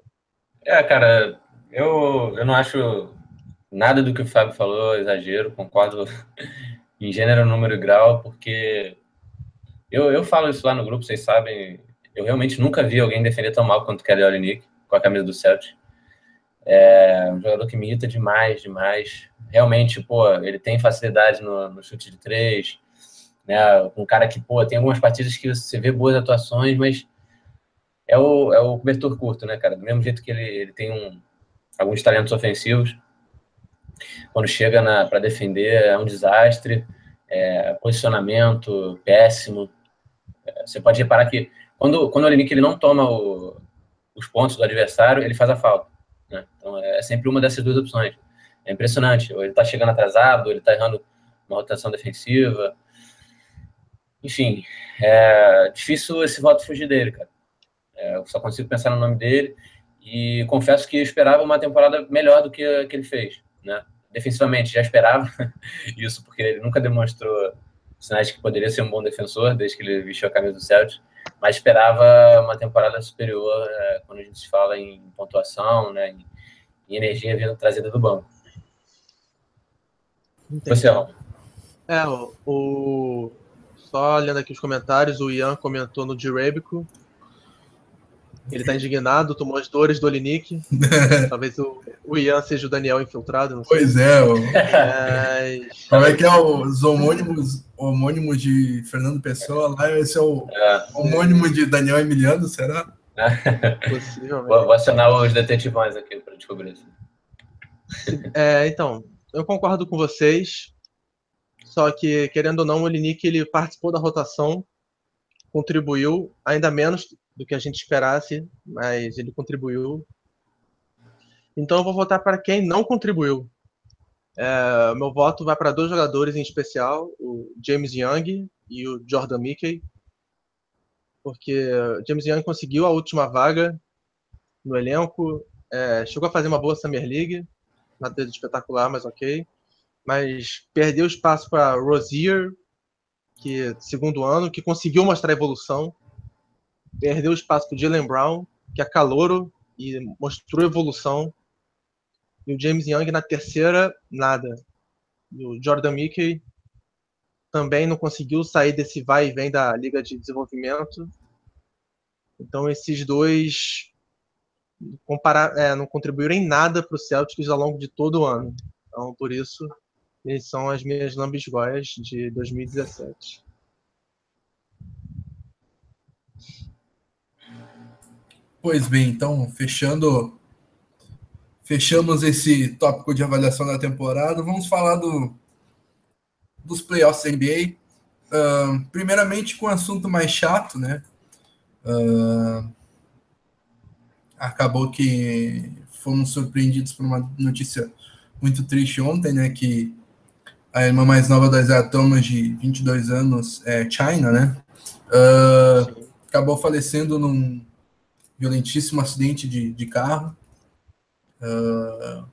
É, cara, eu, eu não acho nada do que o Fábio falou, exagero, concordo em gênero, número e grau, porque eu, eu falo isso lá no grupo, vocês sabem, eu realmente nunca vi alguém defender tão mal quanto o Kelly Olynyk com a camisa do Celtic. É um jogador que me irrita demais, demais. Realmente, pô, ele tem facilidade no, no chute de três, né? Um cara que, pô, tem algumas partidas que você vê boas atuações, mas é o, é o cobertor curto, né, cara? Do mesmo jeito que ele, ele tem um, alguns talentos ofensivos, quando chega para defender é um desastre. é, posicionamento péssimo. É, você pode reparar que quando, quando o Olinick ele não toma o, os pontos do adversário, ele faz a falta. Né? Então é sempre uma dessas duas opções. É impressionante. Ou ele está chegando atrasado, ou ele está errando uma rotação defensiva. Enfim, é difícil esse voto fugir dele, cara. É, eu só consigo pensar no nome dele e confesso que eu esperava uma temporada melhor do que, que ele fez, né? Defensivamente já esperava isso, porque ele nunca demonstrou sinais de que poderia ser um bom defensor desde que ele vestiu a camisa do Celtics, mas esperava uma temporada superior é, quando a gente fala em pontuação, né, em, em energia vindo trazida do banco. Entendi. Você, É, o, o, só olhando aqui os comentários, o Ian comentou no Direbico ele tá indignado, tomou as dores do Olinick. Talvez o, o Ian seja o Daniel infiltrado. Pois é. O... Mas... Como é que é os homônimos, homônimos de Fernando Pessoa? Lá esse é o é. homônimo de Daniel Emiliano, será? Possivelmente. Vou, vou acionar os detetivões aqui para descobrir isso. É, então, eu concordo com vocês. Só que, querendo ou não, o Olinick ele participou da rotação, contribuiu, ainda menos do que a gente esperasse, mas ele contribuiu. Então eu vou votar para quem não contribuiu. É, meu voto vai para dois jogadores em especial, o James Young e o Jordan Mickey, porque James Young conseguiu a última vaga no elenco, é, chegou a fazer uma boa Summer League, nada espetacular, mas ok, mas perdeu espaço para Rozier, que segundo ano, que conseguiu mostrar evolução, perdeu espaço para o Jalen Brown, que é calouro e mostrou evolução. E o James Young na terceira, nada. E o Jordan Mickey também não conseguiu sair desse vai e vem da Liga de Desenvolvimento. Então esses dois comparar, é, não contribuíram em nada para o Celtics ao longo de todo o ano. Então por isso eles são as minhas lambisgoias de 2017. Pois bem, então, fechando fechamos esse tópico de avaliação da temporada, vamos falar do, dos playoffs da NBA. Uh, primeiramente com o um assunto mais chato, né? Uh, acabou que fomos surpreendidos por uma notícia muito triste ontem, né? Que a irmã mais nova das Thomas, de 22 anos, é China, né? Uh, acabou falecendo num violentíssimo acidente de, de carro. Uh,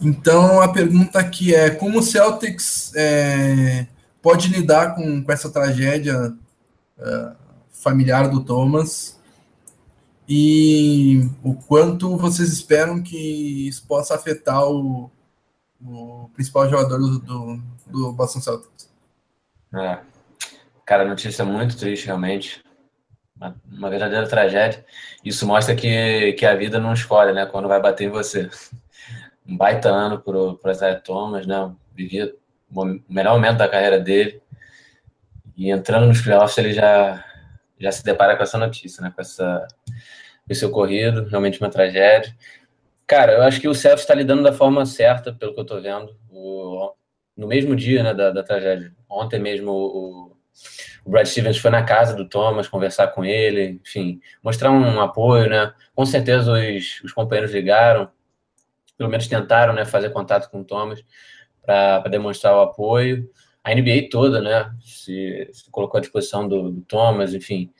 então, a pergunta aqui é: como o Celtics é, pode lidar com, com essa tragédia uh, familiar do Thomas? E o quanto vocês esperam que isso possa afetar o, o principal jogador do, do, do Boston Celtics? É. Cara, notícia muito triste, realmente uma, uma, verdadeira tragédia. Isso mostra que, que a vida não escolhe, né? Quando vai bater em você. Um baita ano para o Isaiah Thomas, né? Vivia o melhor momento da carreira dele. E entrando nos playoffs, ele já, já se depara com essa notícia, né? Com, essa, com esse ocorrido, realmente uma tragédia. Cara, eu acho que o Celtics está lidando da forma certa, pelo que eu estou vendo. O, no mesmo dia né, da, da tragédia, ontem mesmo, o, o Brad Stevens foi na casa do Thomas conversar com ele, enfim, mostrar um apoio, né? Com certeza os, os companheiros ligaram, pelo menos tentaram, né, fazer contato com o Thomas para demonstrar o apoio. A NBA toda, né, se, se colocou à disposição do, do Thomas, enfim.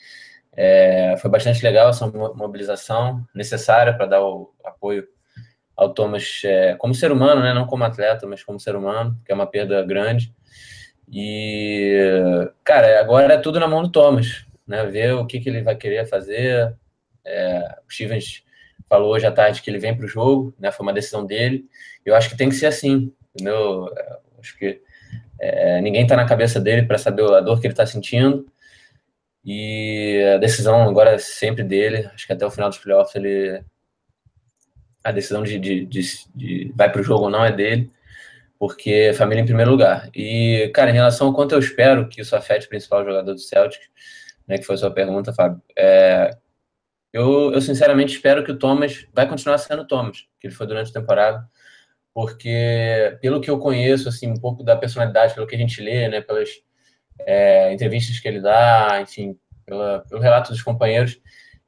É, foi bastante legal essa mobilização necessária para dar o apoio ao Thomas é, como ser humano, né, não como atleta, mas como ser humano, que é uma perda grande. E, cara, agora é tudo na mão do Thomas, né? Ver o que, que ele vai querer fazer. É, o Stevens falou hoje à tarde que ele vem para o jogo, né? Foi uma decisão dele. Eu acho que tem que ser assim, entendeu? É, acho que é, ninguém está na cabeça dele para saber a dor que ele está sentindo. E a decisão agora é sempre dele. Acho que até o final dos playoffs ele. A decisão de, de, de, de vai para o jogo ou não é dele porque família em primeiro lugar. E, cara, em relação ao quanto eu espero que isso afete o principal jogador do Celtic, né, que foi a sua pergunta, Fábio, é, eu, eu sinceramente espero que o Thomas vai continuar sendo o Thomas, que ele foi durante a temporada, porque pelo que eu conheço, assim, um pouco da personalidade, pelo que a gente lê, né, pelas é, entrevistas que ele dá, enfim, pela, pelo relato dos companheiros,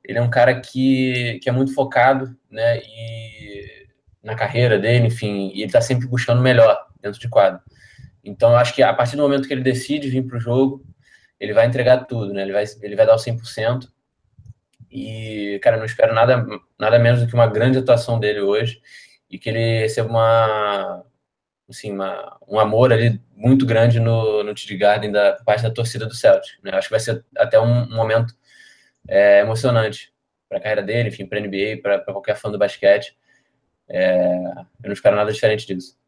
ele é um cara que, que é muito focado, né, e na carreira dele, enfim, e ele está sempre buscando melhor dentro de quadro. Então, eu acho que a partir do momento que ele decide vir para o jogo, ele vai entregar tudo, né? Ele vai, ele vai dar o 100%. E, cara, não espero nada, nada menos do que uma grande atuação dele hoje e que ele receba uma, assim, uma, um amor ali muito grande no, no TD Garden da parte da torcida do Celtic. Né? Acho que vai ser até um, um momento é, emocionante para a carreira dele, enfim, para a NBA, para qualquer fã do basquete. É, eu não espero nada diferente disso.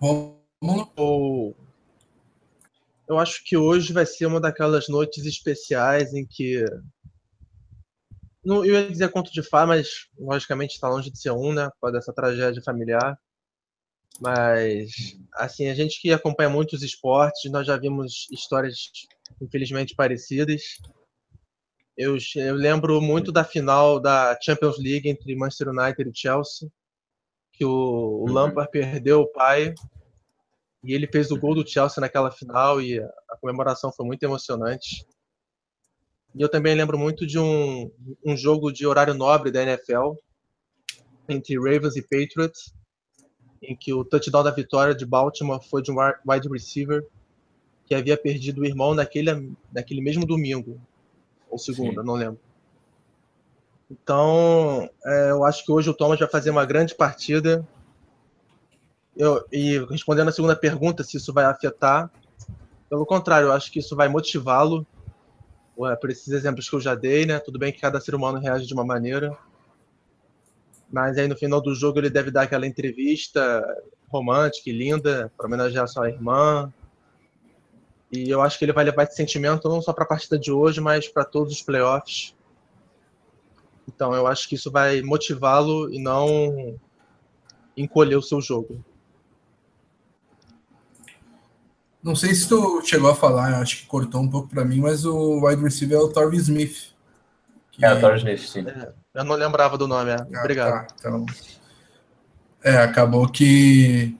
Romulo? Eu acho que hoje vai ser uma daquelas noites especiais em que. Não, eu ia dizer conto de fá, mas logicamente está longe de ser um, né? Por dessa tragédia familiar. Mas, assim, a gente que acompanha muitos esportes, nós já vimos histórias infelizmente parecidas. Eu, eu lembro muito da final da Champions League entre Manchester United e Chelsea, que o, o uhum. Lampard perdeu o pai e ele fez o gol do Chelsea naquela final e a comemoração foi muito emocionante. E eu também lembro muito de um, um jogo de horário nobre da NFL entre Ravens e Patriots, em que o touchdown da vitória de Baltimore foi de um wide receiver que havia perdido o irmão naquele, naquele mesmo domingo, ou segunda, Sim. não lembro. Então, é, eu acho que hoje o Thomas vai fazer uma grande partida. Eu, e respondendo a segunda pergunta, se isso vai afetar, pelo contrário, eu acho que isso vai motivá-lo por esses exemplos que eu já dei, né? Tudo bem que cada ser humano reage de uma maneira, mas aí no final do jogo ele deve dar aquela entrevista romântica e linda para homenagear sua irmã. E eu acho que ele vai levar esse sentimento não só para a partida de hoje, mas para todos os playoffs. Então eu acho que isso vai motivá-lo e não encolher o seu jogo. Não sei se tu chegou a falar, acho que cortou um pouco para mim, mas o wide receiver é o Torvin Smith. Que... É, o Torvin Smith, sim. É, eu não lembrava do nome, é. Ah, Obrigado. Tá, então... É, acabou que.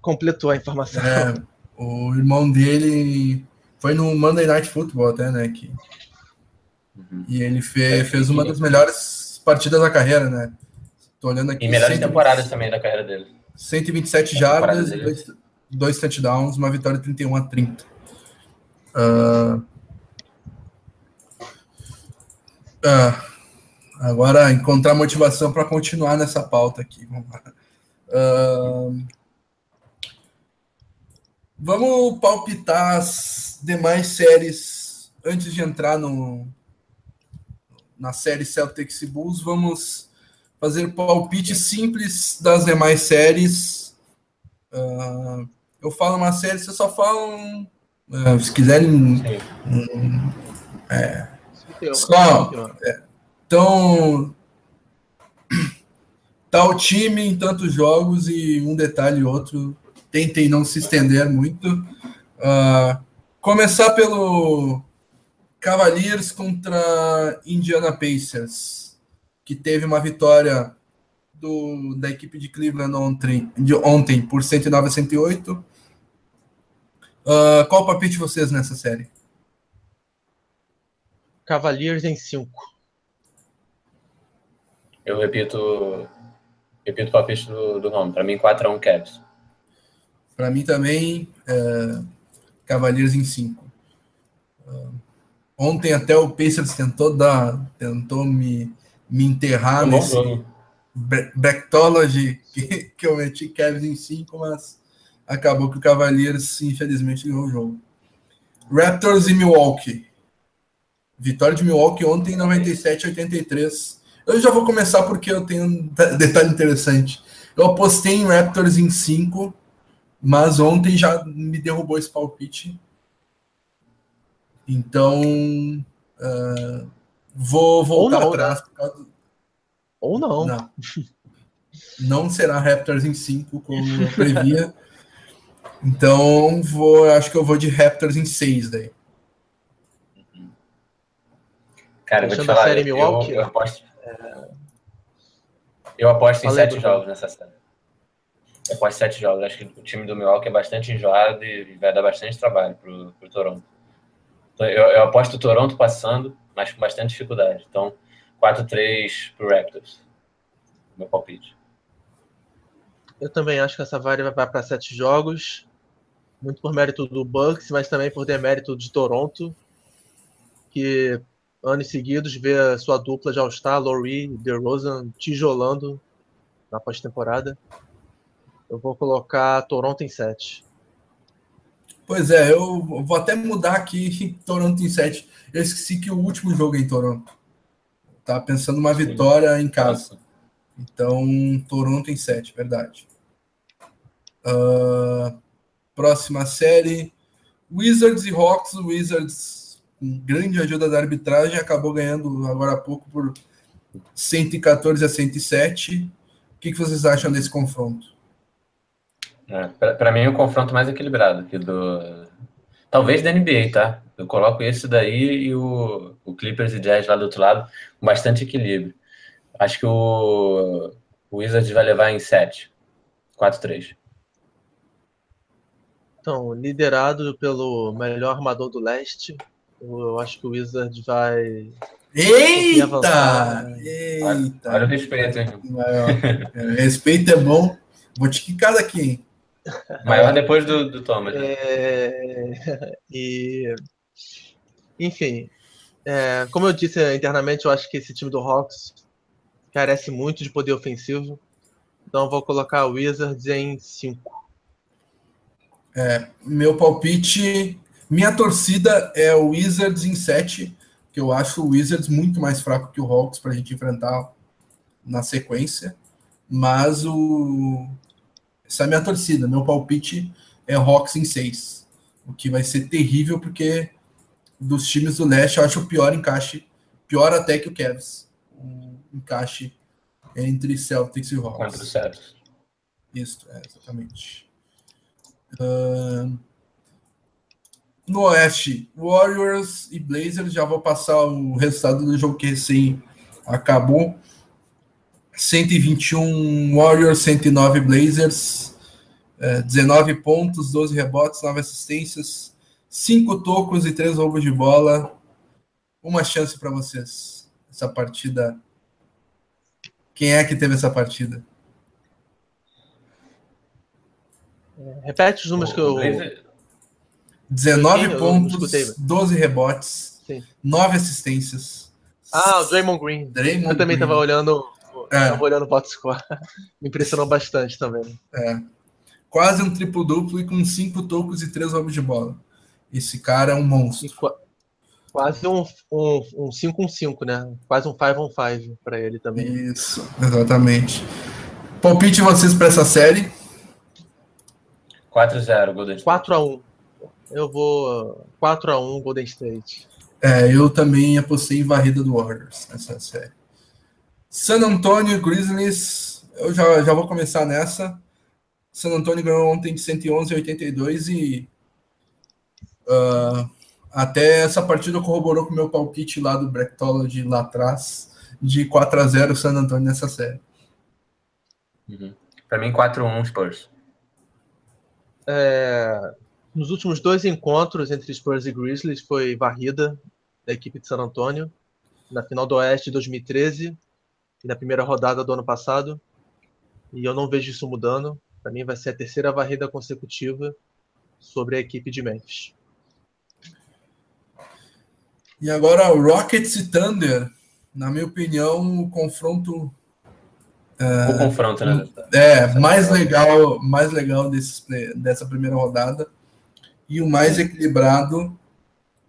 Completou a informação. É, o irmão dele foi no Monday Night Football até, né? Que Uhum. E ele fez, é, fez uma das melhores partidas da carreira, né? Tô olhando aqui. E melhores 120, temporadas também da carreira dele. 127 jardas, dois, dois touchdowns, uma vitória 31 a 30. Uh, uh, agora, encontrar motivação para continuar nessa pauta aqui. Vamos lá. Uh, vamos palpitar as demais séries antes de entrar no, na série Celtics e Bulls, vamos fazer palpite simples das demais séries. Uh, eu falo uma série, vocês só falam. Uh, se quiserem. Um, é, só. É, então. Tal time em tantos jogos e um detalhe outro. Tentem não se estender muito. Uh, começar pelo Cavaliers contra Indiana Pacers, que teve uma vitória do, da equipe de Cleveland ontem, de ontem por 109 a 108. Uh, qual o palpite de vocês nessa série? Cavaliers em 5. Eu repito repito o palpite do, do Rom. Para mim, 4x1 Cavs. Para mim também, é, Cavaliers em 5. Ontem até o Pacers tentou dar, tentou me, me enterrar é nesse Bractology que, que eu meti Cavs em 5, mas acabou que o Cavaliers, infelizmente, ganhou o jogo. Raptors e Milwaukee. Vitória de Milwaukee ontem, 97 83. Eu já vou começar porque eu tenho um detalhe interessante. Eu apostei em Raptors em 5, mas ontem já me derrubou esse palpite. Então, uh, vou voltar não, atrás. Né? Causa... Ou não. não. Não será Raptors em 5, como eu previa. então, vou, acho que eu vou de Raptors em 6 daí. Cara, eu vou te falar, série eu, eu, eu aposto, é... eu aposto em sete jogos nessa série. Eu aposto em sete jogos. Acho que o time do Milwaukee é bastante enjoado e vai dar bastante trabalho pro, pro Toronto. Então, eu, eu aposto o Toronto passando, mas com bastante dificuldade. Então, 4-3 pro Raptors. Meu palpite. Eu também acho que essa varia vai para sete jogos. Muito por mérito do Bucks, mas também por demérito de Toronto, que anos seguidos vê a sua dupla de All-Star, Laurie e DeRozan, tijolando na pós-temporada. Eu vou colocar Toronto em 7. Pois é, eu vou até mudar aqui Toronto em 7. Eu esqueci que o último jogo é em Toronto. Tá pensando uma vitória em casa. Então, Toronto em 7, verdade. Uh, próxima série. Wizards e Hawks. Wizards com grande ajuda da arbitragem, acabou ganhando agora há pouco por 114 a 107. O que, que vocês acham desse confronto? É, Para mim, é o confronto mais equilibrado aqui do. Talvez da NBA, tá? Eu coloco esse daí e o, o Clippers e Jazz lá do outro lado com bastante equilíbrio. Acho que o, o Wizards vai levar em 7. 4-3. Então, liderado pelo melhor armador do leste, eu acho que o Wizard vai. Eita! Eita! Olha o respeito, hein? respeito é bom. Vou te quicar daqui, hein? Maior depois do, do Thomas. É... E... Enfim, é... como eu disse internamente, eu acho que esse time do Hawks carece muito de poder ofensivo. Então eu vou colocar o Wizards em 5. É, meu palpite minha torcida é o Wizards em 7, que eu acho o Wizards muito mais fraco que o Hawks para a gente enfrentar na sequência. Mas o. Essa é a minha torcida. Meu palpite é Hawks em 6. O que vai ser terrível, porque dos times do leste eu acho o pior encaixe. Pior até que o Cavs. O encaixe entre Celtics e Hawks. Contra o Celtics. Isso, é, exatamente. Uh, no Oeste, Warriors e Blazers. Já vou passar o resultado do jogo que recém acabou. 121 Warriors, 109 Blazers. É, 19 pontos, 12 rebotes, 9 assistências, 5 tocos e 3 roubos de bola. Uma chance para vocês. Essa partida. Quem é que teve essa partida? Repete os números que eu. 19 pontos, 12 rebotes, Sim. 9 assistências. Ah, o Draymond Green. Draymond eu também estava olhando, é. tava olhando o box score. Me impressionou bastante também. É. Quase um triplo duplo e com 5 tocos e 3 roubos de bola. Esse cara é um monstro. Qu quase um 5 um, um 5 um 5, né? Quase um 5 on 5 para ele também. Isso, exatamente. Palpite vocês para essa série? 4-0, Golden State. 4x1. Eu vou 4 a 1 Golden State. É, eu também apostei em varrida do Warriors nessa série. San Antonio Grizzlies, eu já, já vou começar nessa. San Antonio ganhou ontem de 111 a 82 e uh, até essa partida corroborou com o meu palpite lá do Bractology lá atrás de 4 a 0 San Antonio nessa série. Uhum. Para mim 4 a 1 Spurs. É, nos últimos dois encontros entre Spurs e Grizzlies foi varrida da equipe de San Antonio, na final do Oeste de 2013 e na primeira rodada do ano passado. E eu não vejo isso mudando. Para mim vai ser a terceira varrida consecutiva sobre a equipe de Memphis. E agora o Rockets e Thunder, na minha opinião, o confronto uh, o confronto, né? É, mais legal, mais legal desse, dessa primeira rodada e o mais equilibrado,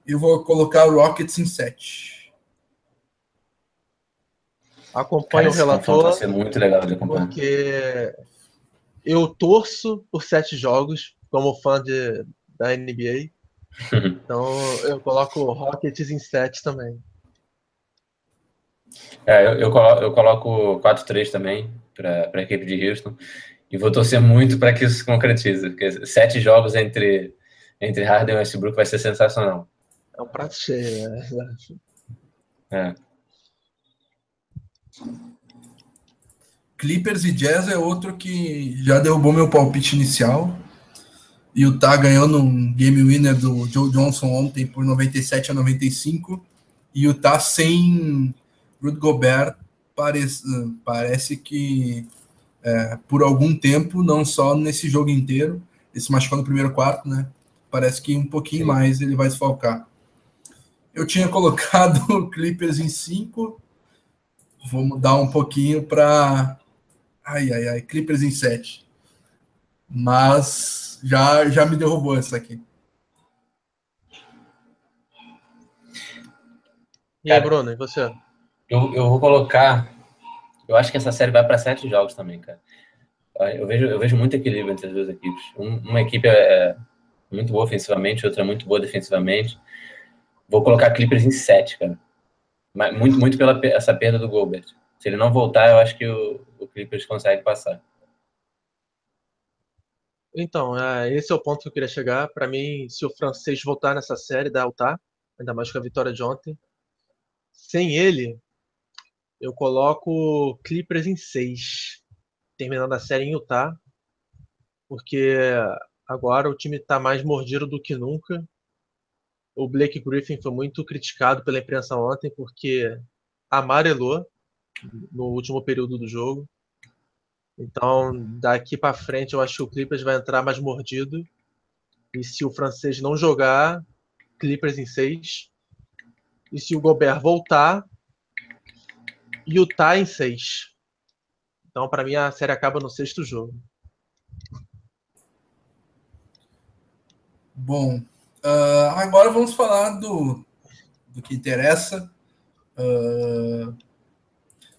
eu vou colocar o Rockets em 7. Acompanhe o relator. Vai ser muito legal de acompanhar. Porque eu torço por sete jogos, como fã de, da NBA. então eu coloco Rockets em 7 também. É, eu, eu coloco, eu coloco 4-3 também para a equipe de Houston. E vou torcer muito para que isso se concretize, porque sete jogos entre entre Harden e Westbrook vai ser sensacional. É um prato cheio, né? É. Clippers e Jazz é outro que já derrubou meu palpite inicial. E o Tá ganhou num game winner do Joe Johnson ontem por 97 a 95. E o Tá sem Rudy Gobert parece, parece que é, por algum tempo, não só nesse jogo inteiro, ele se machucou no primeiro quarto, né? Parece que um pouquinho Sim. mais ele vai desfalcar. Eu tinha colocado o Clippers em 5. Vou mudar um pouquinho para. Ai, ai, ai, Clippers em 7. Mas já, já me derrubou essa aqui. E aí, Bruno, e você? Eu, eu vou colocar. Eu acho que essa série vai para sete jogos também, cara. Eu vejo, eu vejo muito equilíbrio entre as duas equipes. Um, uma equipe é, é muito boa ofensivamente, outra é muito boa defensivamente. Vou colocar Clippers em sete, cara. Muito, muito pela essa perda do Gobert. Se ele não voltar, eu acho que o, o Clippers consegue passar. Então, é, esse é o ponto que eu queria chegar. Para mim, se o francês voltar nessa série, dá altar, ainda mais com a vitória de ontem. Sem ele, eu coloco Clippers em 6, terminando a série em Utah, porque agora o time está mais mordido do que nunca. O Blake Griffin foi muito criticado pela imprensa ontem porque amarelou no último período do jogo. Então, daqui para frente, eu acho que o Clippers vai entrar mais mordido. E se o francês não jogar, Clippers em 6. E se o Gobert voltar, Utah em 6. Então, para mim, a série acaba no sexto jogo. Bom, uh, agora vamos falar do, do que interessa. Uh,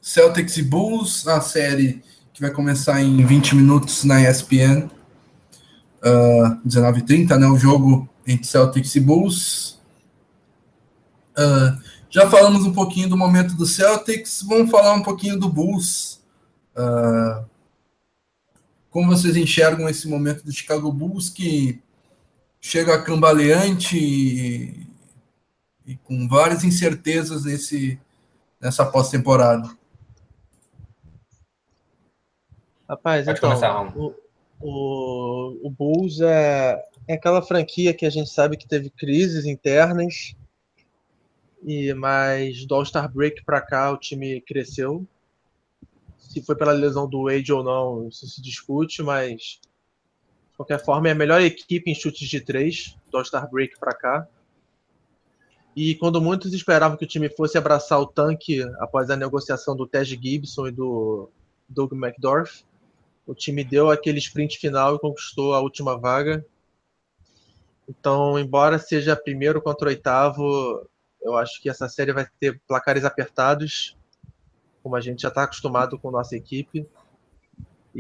Celtics e Bulls, a série que vai começar em 20 minutos na ESPN, uh, 19h30, né? O jogo entre Celtics e Bulls. Uh, já falamos um pouquinho do momento do Celtics, vamos falar um pouquinho do Bulls. Uh, como vocês enxergam esse momento do Chicago Bulls que chega cambaleante e, e com várias incertezas nesse, nessa pós-temporada? Rapaz, Pode então, começar, o, o, o Bulls é, é aquela franquia que a gente sabe que teve crises internas, e mas do All-Star Break para cá o time cresceu. Se foi pela lesão do Wade ou não, isso se discute, mas qualquer forma é a melhor equipe em chutes de três do All-Star Break para cá. E quando muitos esperavam que o time fosse abraçar o tanque após a negociação do Tej Gibson e do Doug McDorff, o time deu aquele sprint final e conquistou a última vaga. Então, embora seja primeiro contra oitavo, eu acho que essa série vai ter placares apertados, como a gente já está acostumado com nossa equipe.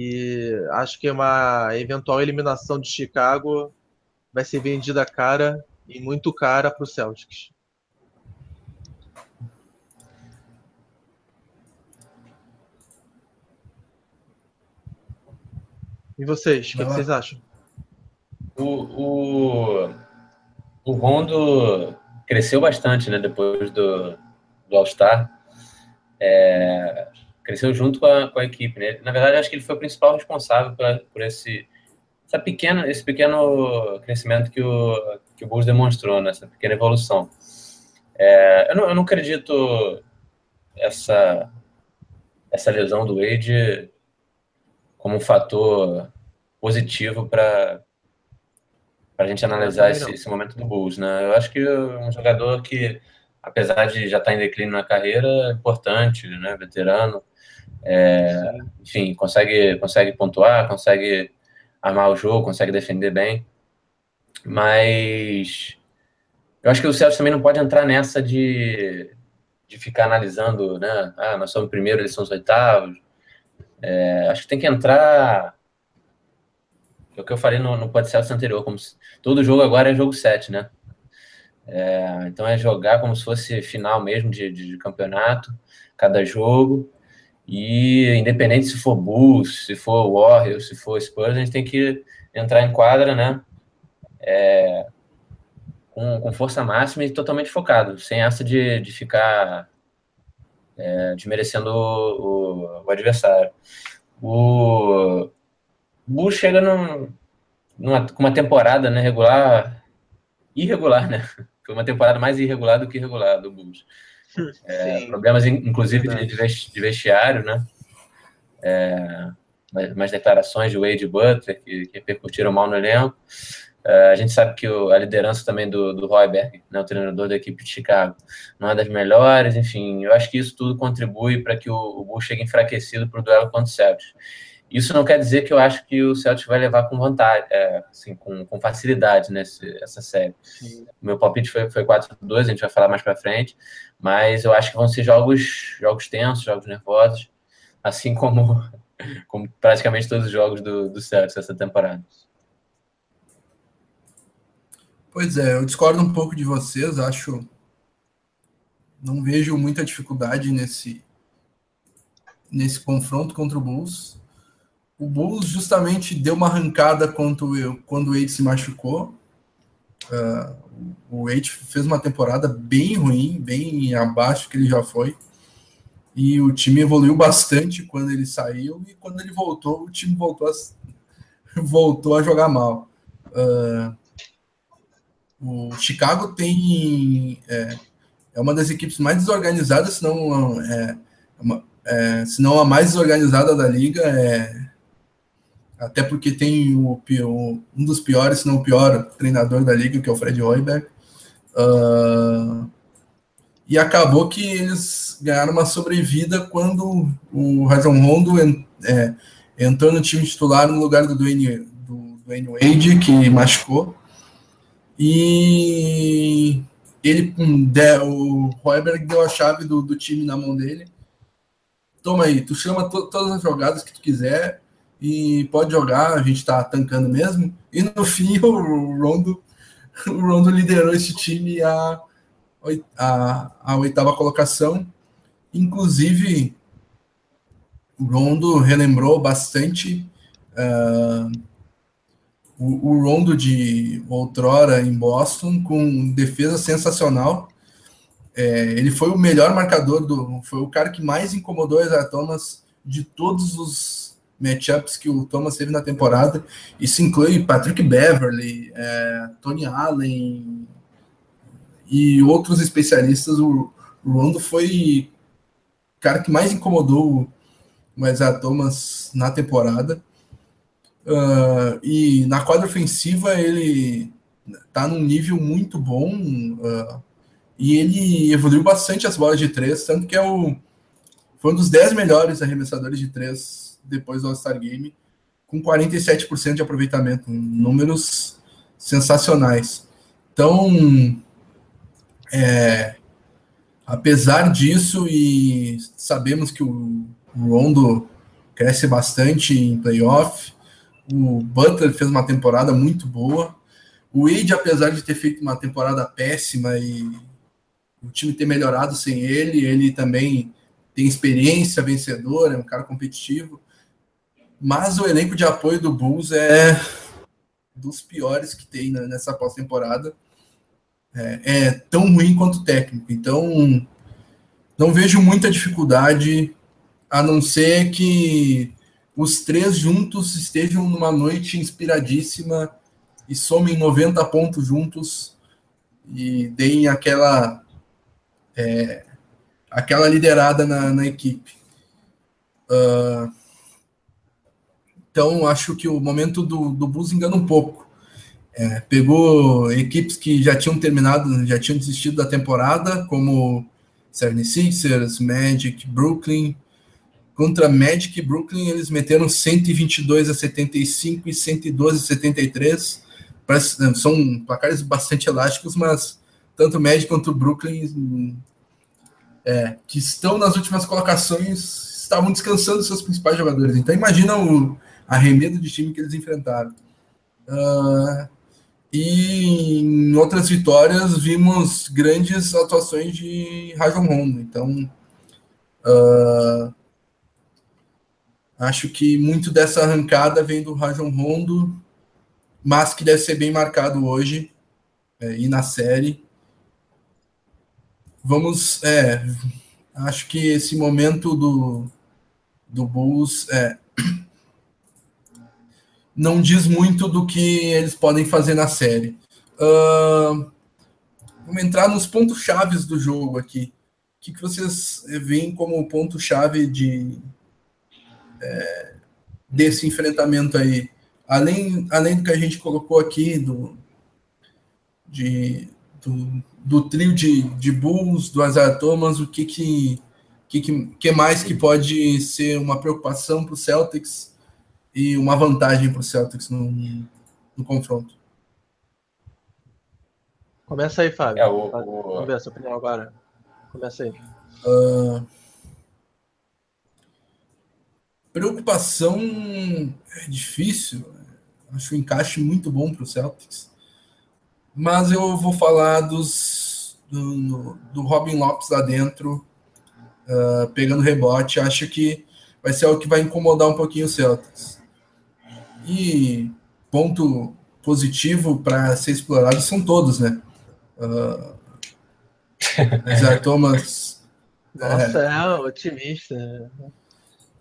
E acho que uma eventual eliminação de Chicago vai ser vendida cara e muito cara para o Celtics. E vocês, o que, que, vocês acham? O, o, o Rondo cresceu bastante, né, depois do, do All-Star. É, cresceu junto com a, com a equipe, né? Na verdade, acho que ele foi o principal responsável por, por esse, essa pequena, esse pequeno crescimento que o, que o Bulls demonstrou, né? essa pequena evolução. É, eu, não, eu não acredito essa, essa lesão do Wade como um fator positivo para a gente analisar esse, esse, momento do Bulls, né? Eu acho que um jogador que, apesar de já estar tá em declínio na carreira, é importante, né? Veterano, é, enfim, consegue, consegue pontuar, consegue armar o jogo, consegue defender bem, mas eu acho que o Celtics também não pode entrar nessa de, de ficar analisando, né? Ah, nós somos primeiro, eles são os oitavos, é, acho que tem que entrar. É o que eu falei no, no podcast anterior, como se, todo jogo agora é jogo 7, né? É, então é jogar como se fosse final mesmo de, de, de, campeonato, cada jogo. E independente se for Bulls, se for Warriors, se for Spurs, a gente tem que entrar em quadra, né? É, com, com força máxima e totalmente focado, sem essa de, de ficar é, desmerecendo o, o, o, adversário. O Bulls chega num, numa, com uma temporada né, regular, irregular, né? Foi uma temporada mais irregular do que irregular do Bulls. É, problemas, inclusive, de, de, vestiário, né? É, mais declarações de Wade Butler que, que repercutiram mal no elenco. Uh, a gente sabe que o, a liderança também do, do Royberg, né, o treinador da equipe de Chicago, não é das melhores. Enfim, eu acho que isso tudo contribui para que o, o Bulls chegue enfraquecido para o duelo contra o Celtics. Isso não quer dizer que eu acho que o Celtics vai levar com vantagem, é, assim, com, com facilidade nesse, essa série. Sim. O meu palpite foi, foi 4-2, a gente vai falar mais para frente, mas eu acho que vão ser jogos, jogos tensos, jogos nervosos, assim como, como praticamente todos os jogos do, do Celtics essa temporada. Pois é, eu discordo um pouco de vocês, acho. Não vejo muita dificuldade nesse, nesse confronto contra o Bulls. O Bulls justamente deu uma arrancada quando, quando o Wade se machucou. Uh, o Wade fez uma temporada bem ruim, bem abaixo que ele já foi. E o time evoluiu bastante quando ele saiu e quando ele voltou, o time voltou a, voltou a jogar mal. Uh, o Chicago tem é, é, uma das equipes mais desorganizadas, se não, é, uma, é, se não a mais desorganizada da liga. É, até porque tem o, um dos piores, se não o pior treinador da liga, que é o Fred Hoiberg. Uh, e acabou que eles ganharam uma sobrevida quando o Rajon Rondo en, é, entrou no time titular no lugar do Dwayne, do Dwayne Wade, que machucou. E ele, o Royberg deu a chave do, do time na mão dele. Toma aí, tu chama to, todas as jogadas que tu quiser e pode jogar, a gente tá tancando mesmo. E no fim o Rondo, o Rondo liderou esse time a, a, a oitava colocação. Inclusive, o Rondo relembrou bastante uh, o, o Rondo de outrora em Boston, com defesa sensacional. É, ele foi o melhor marcador, do, foi o cara que mais incomodou o Isaiah Thomas de todos os matchups que o Thomas teve na temporada. Isso inclui Patrick Beverly, é, Tony Allen e outros especialistas. O, Rondo foi o cara que mais incomodou o Isaiah Thomas na temporada. Uh, e na quadra ofensiva ele tá num nível muito bom uh, e ele evoluiu bastante as bolas de três, tanto que é o, foi um dos 10 melhores arremessadores de três depois do All-Star Game, com 47% de aproveitamento, números sensacionais. Então, é, apesar disso, e sabemos que o Rondo cresce bastante em playoff, o Butler fez uma temporada muito boa. O Wade, apesar de ter feito uma temporada péssima e o time ter melhorado sem ele, ele também tem experiência vencedora, é um cara competitivo. Mas o elenco de apoio do Bulls é dos piores que tem nessa pós-temporada. É, é, tão ruim quanto técnico. Então, não vejo muita dificuldade, a não ser que os três juntos estejam numa noite inspiradíssima e somem 90 pontos juntos e deem aquela é, aquela liderada na, na equipe. Uh, então, acho que o momento do, do Bulls engana um pouco. É, pegou equipes que já tinham terminado, já tinham desistido da temporada, como 76ers, Magic, Brooklyn, Contra Magic e Brooklyn, eles meteram 122 a 75 e 112 a 73. Parece, são placares bastante elásticos, mas tanto Magic quanto Brooklyn, é, que estão nas últimas colocações, estavam descansando seus principais jogadores. Então, imagina o arremedo de time que eles enfrentaram. Uh, e em outras vitórias, vimos grandes atuações de Rajon Rondo. Então, uh, Acho que muito dessa arrancada vem do Rajon Rondo, mas que deve ser bem marcado hoje é, e na série. Vamos. É, acho que esse momento do, do Bulls é, não diz muito do que eles podem fazer na série. Uh, vamos entrar nos pontos chaves do jogo aqui. O que, que vocês veem como ponto-chave de, é, desse enfrentamento aí? Além, além do que a gente colocou aqui, do, de, do, do trio de, de Bulls, do Azar Thomas, o que, que, que, que mais que pode ser uma preocupação para o Celtics e uma vantagem para o Celtics no, no confronto? Começa aí, Fábio. É, o, o... Vamos ver a sua opinião agora. Começa aí. Uh, preocupação é difícil. Acho o encaixe muito bom para o Celtics. Mas eu vou falar dos do, do Robin Lopes lá dentro, uh, pegando rebote. Acho que vai ser o que vai incomodar um pouquinho o Celtics. E ponto positivo para ser explorado são todos, né? Uh, Isaiah Thomas. Nossa, é, é otimista.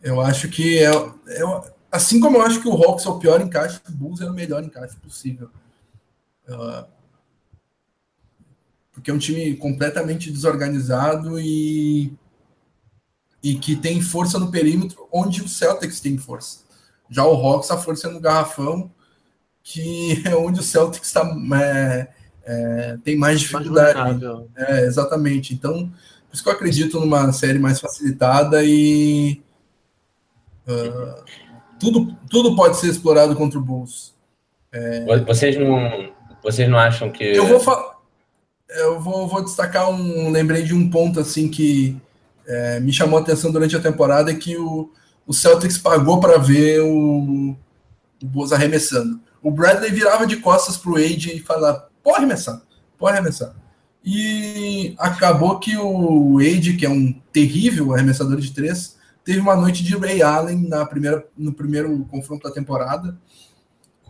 Eu acho que é, é, assim como eu acho que o Hawks é o pior encaixe, o Bulls é o melhor encaixe possível. Uh, porque é um time completamente desorganizado e, e que tem força no perímetro, onde o Celtics tem força. Já o Hawks, a força é no garrafão, que é onde o Celtics está é, é, tem mais dificuldade. é, exatamente. Então, por isso que eu acredito numa série mais facilitada e uh, tudo, tudo pode ser explorado contra o Bulls. É... Vocês não, vocês não acham que eu vou eu vou, vou destacar um lembrei de um ponto assim que é, me chamou a atenção durante a temporada que o, o Celtics pagou para ver o, o arremessando. O Bradley virava de costas para o Wade e falava pode arremessar, pode arremessar. E acabou que o Wade, que é um terrível arremessador de três, teve uma noite de Ray Allen na primeira, no primeiro confronto da temporada.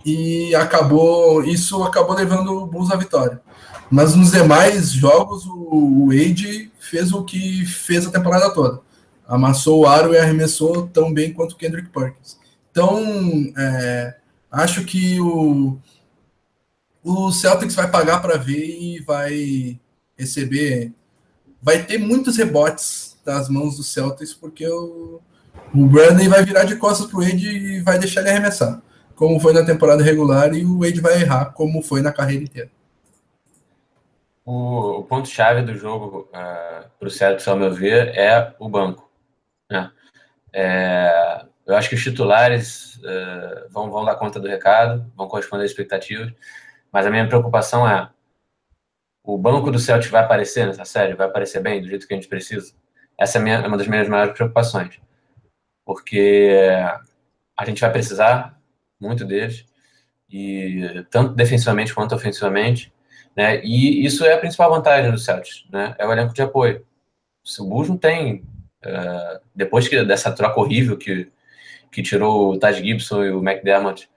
E acabou, isso acabou levando o Bulls à vitória. Mas nos demais jogos, o Wade fez o que fez a temporada toda. Amassou o aro e arremessou tão bem quanto o Kendrick Perkins. Então, é, acho que o, o Celtics vai pagar para ver e vai receber. Vai ter muitos rebotes das mãos do Celtics, porque o, o Brandon vai virar de costas pro Wade e vai deixar ele arremessar, como foi na temporada regular, e o Wade vai errar, como foi na carreira inteira. O, o ponto-chave do jogo uh, ah, para o Celtics, ao meu ver, é o banco. Né? É, eu acho que os titulares uh, vão, vão dar conta do recado, vão corresponder às expectativas. Mas a minha preocupação é: o banco do Celtic vai aparecer nessa série? Vai aparecer bem, do jeito que a gente precisa? Essa é, minha, é uma das minhas maiores preocupações. Porque a gente vai precisar muito deles, e tanto defensivamente quanto ofensivamente. Né? E isso é a principal vantagem do Celtics, né? é o elenco de apoio. O Bulls não tem, uh, depois que, dessa troca horrível que, que tirou o Taj Gibson e o McDermott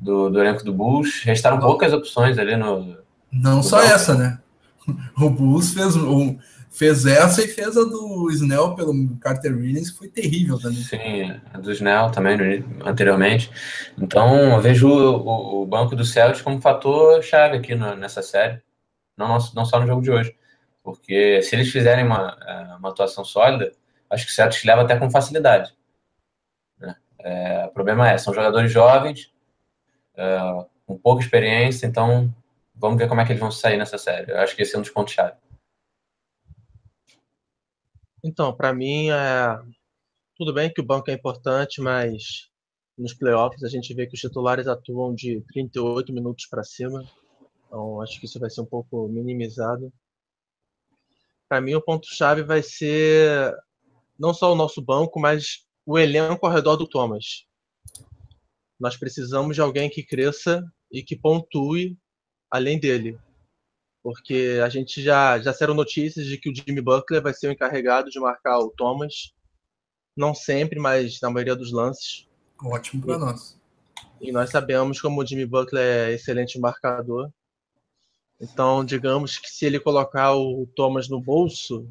do, do elenco do Bulls. Restaram não. poucas opções ali no. Não no só essa, né? O Bulls fez, um, fez essa e fez a do Snell pelo Carter Williams, que foi terrível também. Sim, a do Snell também anteriormente. Então, eu vejo o, o banco do Celtics como fator chave aqui no, nessa série, não, não só no jogo de hoje. Porque se eles fizerem uma, é, uma atuação sólida, acho que o Celtics leva até com facilidade. Né? É, o problema é, são jogadores jovens, uh, com pouca experiência, então vamos ver como é que eles vão sair nessa série. Eu acho que esse é um dos pontos-chave. Então, para mim, é... tudo bem que o banco é importante, mas nos playoffs a gente vê que os titulares atuam de 38 minutos para cima, então acho que isso vai ser um pouco minimizado. Para mim, o ponto-chave vai ser não só o nosso banco, mas o elenco ao redor do Thomas. Nós precisamos de alguém que cresça e que pontue além dele. Porque a gente já, já saíram notícias de que o Jimmy Butler vai ser o encarregado de marcar o Thomas. Não sempre, mas na maioria dos lances. Ótimo para nós. E nós sabemos como o Jimmy Butler é excelente marcador. Então, digamos que se ele colocar o Thomas no bolso,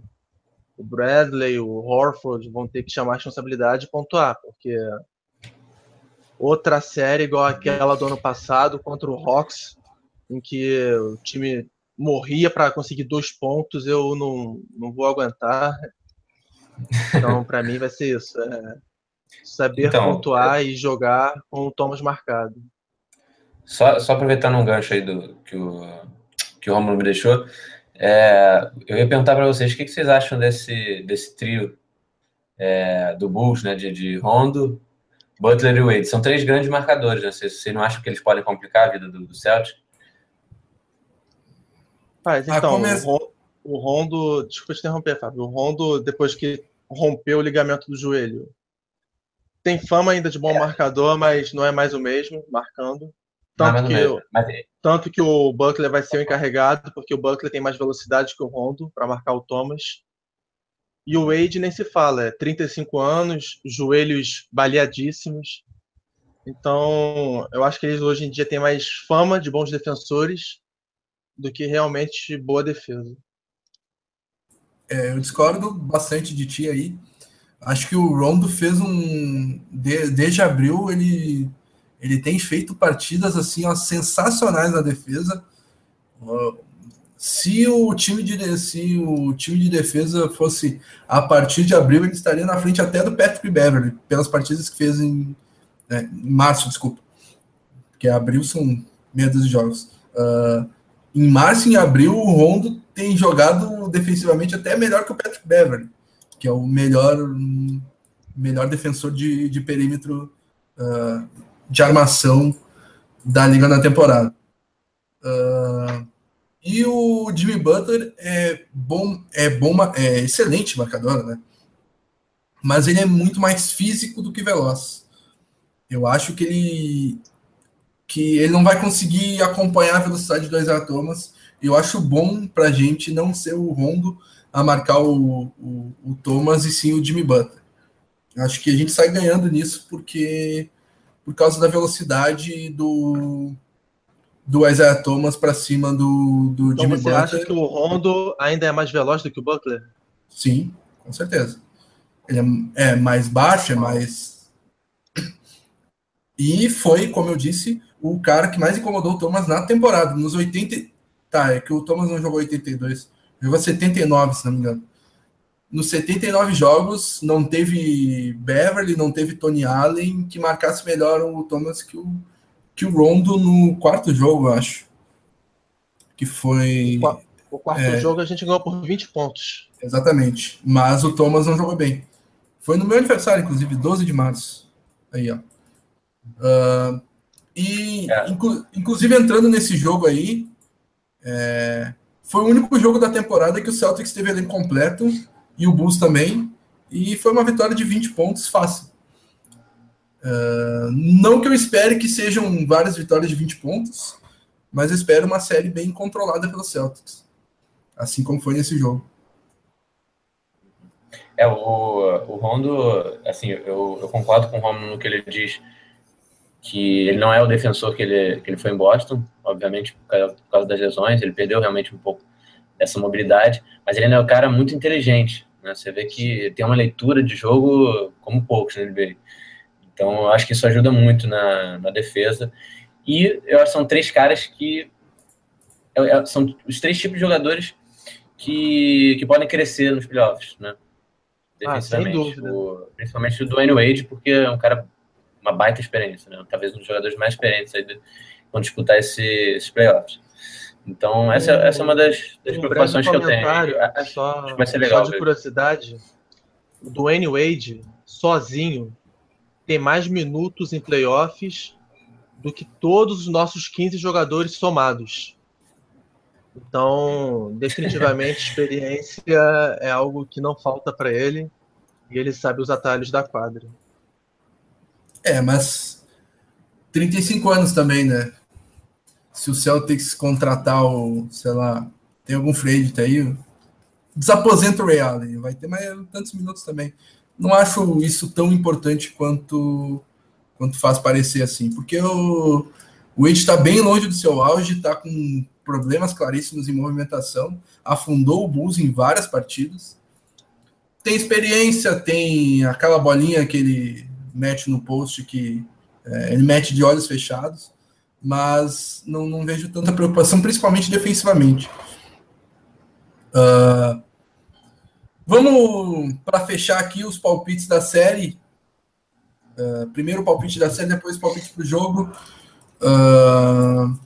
o Bradley, o Horford vão ter que chamar a responsabilidade e pontuar, porque outra série igual aquela do ano passado contra o Hawks, em que o time morria para conseguir dois pontos, eu não, não vou aguentar. Então, para mim, vai ser isso. É saber então, pontuar é... e jogar com o Thomas marcado. Só, só aproveitando um gancho aí do que o, que o Romulo me deixou, é, eu ia perguntar para vocês o que, que, vocês acham desse, desse trio é, do Bulls, né, de, de Rondo, Butler e Wade. São três grandes marcadores, né? Vocês, vocês não acham que eles podem complicar a vida do, do Celtic? Mas ah, então, ah, o, o Rondo, desculpa te interromper, Fábio, o Rondo, depois que rompeu o ligamento do joelho, tem fama ainda de bom é. marcador, mas não é mais o mesmo, marcando. Tanto, que, mesmo, mas... Tanto que o Buckler vai ser o encarregado, porque o Buckler tem mais velocidade que o Rondo para marcar o Thomas. E o Wade nem se fala, é 35 anos, joelhos baleadíssimos. Então, eu acho que eles hoje em dia têm mais fama de bons defensores do que realmente boa defesa. É, eu discordo bastante de ti aí. Acho que o Rondo fez um. De, desde abril, ele, ele tem feito partidas assim ó, sensacionais na defesa. Se o time de se o time de defesa fosse a partir de abril, ele estaria na frente até do Patrick Beverly, pelas partidas que fez em, é, em março, desculpa. Porque abril são meia dúzia de jogos. Uh, em março e em abril, o Rondo tem jogado defensivamente até melhor que o Patrick Beverly, que é o melhor, melhor defensor de, de perímetro uh, de armação da liga na temporada. Uh, e o Jimmy Butler é bom, é bom, é excelente marcador, né? Mas ele é muito mais físico do que veloz. Eu acho que ele que ele não vai conseguir acompanhar a velocidade do Isaiah Thomas. Eu acho bom para gente não ser o Rondo a marcar o, o, o, Thomas e sim o Jimmy Butler. Acho que a gente sai ganhando nisso porque por causa da velocidade do do Isaiah Thomas para cima do, do então Jimmy você Butler. Você acha que o Rondo ainda é mais veloz do que o Butler? Sim, com certeza. Ele é, é mais baixo, é mais. E foi, como eu disse, o cara que mais incomodou o Thomas na temporada. Nos 80. Tá, é que o Thomas não jogou 82. Jogou 79, se não me engano. Nos 79 jogos, não teve Beverly, não teve Tony Allen que marcasse melhor o Thomas que o, que o Rondo no quarto jogo, eu acho. Que foi. O quarto é, jogo a gente ganhou por 20 pontos. Exatamente. Mas o Thomas não jogou bem. Foi no meu aniversário, inclusive, 12 de março. Aí, ó. Uh, e, é. inclu inclusive, entrando nesse jogo aí, é, foi o único jogo da temporada que o Celtics teve ele completo e o Bulls também. E foi uma vitória de 20 pontos fácil. Uh, não que eu espere que sejam várias vitórias de 20 pontos, mas eu espero uma série bem controlada pelo Celtics. Assim como foi nesse jogo. É, o, o Rondo, assim, eu, eu concordo com o Rondo no que ele diz que ele não é o defensor que ele, que ele foi em Boston, obviamente por causa, por causa das lesões, ele perdeu realmente um pouco dessa mobilidade, mas ele é um cara muito inteligente, né? Você vê que tem uma leitura de jogo como poucos na NBA. Então, eu acho que isso ajuda muito na, na defesa. E eu acho que são três caras que é, é, são os três tipos de jogadores que, que podem crescer nos playoffs, né? Defensivamente. Ah, o, principalmente o Dwayne Wade, porque é um cara uma baita experiência, né? Talvez um dos jogadores mais experientes aí vão disputar esse, esses playoffs. Então, essa, um, essa é uma das, das um preocupações que eu tenho. É só, Acho que vai ser legal. Só de curiosidade, o Dwayne Wade, sozinho, tem mais minutos em playoffs do que todos os nossos 15 jogadores somados. Então, definitivamente, experiência é algo que não falta para ele e ele sabe os atalhos da quadra. É, mas 35 anos também, né? Se o Celtics contratar o, sei lá, tem algum free aí, desaposenta o Allen, vai ter mais tantos minutos também. Não acho isso tão importante quanto quanto faz parecer assim, porque o, o Wade está bem longe do seu auge, está com problemas claríssimos em movimentação, afundou o Bulls em várias partidas. tem experiência, tem aquela bolinha que ele mete no post que é, ele mete de olhos fechados, mas não, não vejo tanta preocupação, principalmente defensivamente. Uh, vamos para fechar aqui os palpites da série. Uh, primeiro o palpite da série, depois o palpite para o jogo. Uh,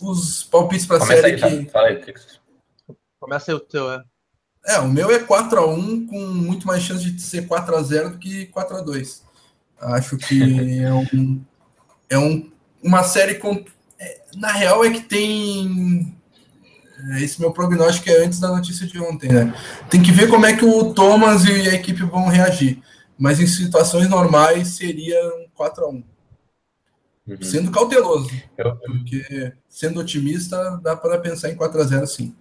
os palpites para a série. Aí, que... Fala aí, Começa aí o teu, é. É, o meu é 4x1 com muito mais chance de ser 4x0 do que 4x2. Acho que é, um, é um, uma série com. É, na real é que tem. É, esse meu prognóstico é antes da notícia de ontem, né? Tem que ver como é que o Thomas e a equipe vão reagir. Mas em situações normais seria um 4x1. Uhum. Sendo cauteloso. Eu... Porque sendo otimista, dá para pensar em 4x0 sim.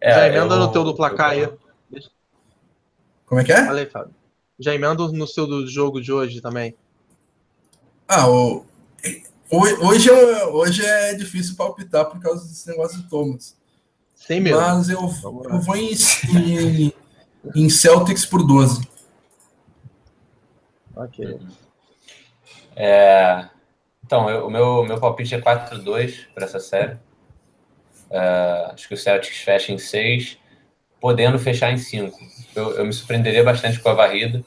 É, Já emenda eu, no teu do placar aí. Como é que é? Falei, Fábio. Já emenda no seu do jogo de hoje também. Ah, o, hoje, eu, hoje é difícil palpitar por causa desse negócio de Thomas. Sem medo. Mas eu, eu vou em, em, em, Celtics por 12. Ok. É, então, eu, o meu, meu palpite é 4-2 para essa série. Uh, acho que o Celtics fecha em 6, podendo fechar em 5. Eu, eu, me surpreenderia bastante com a varrida,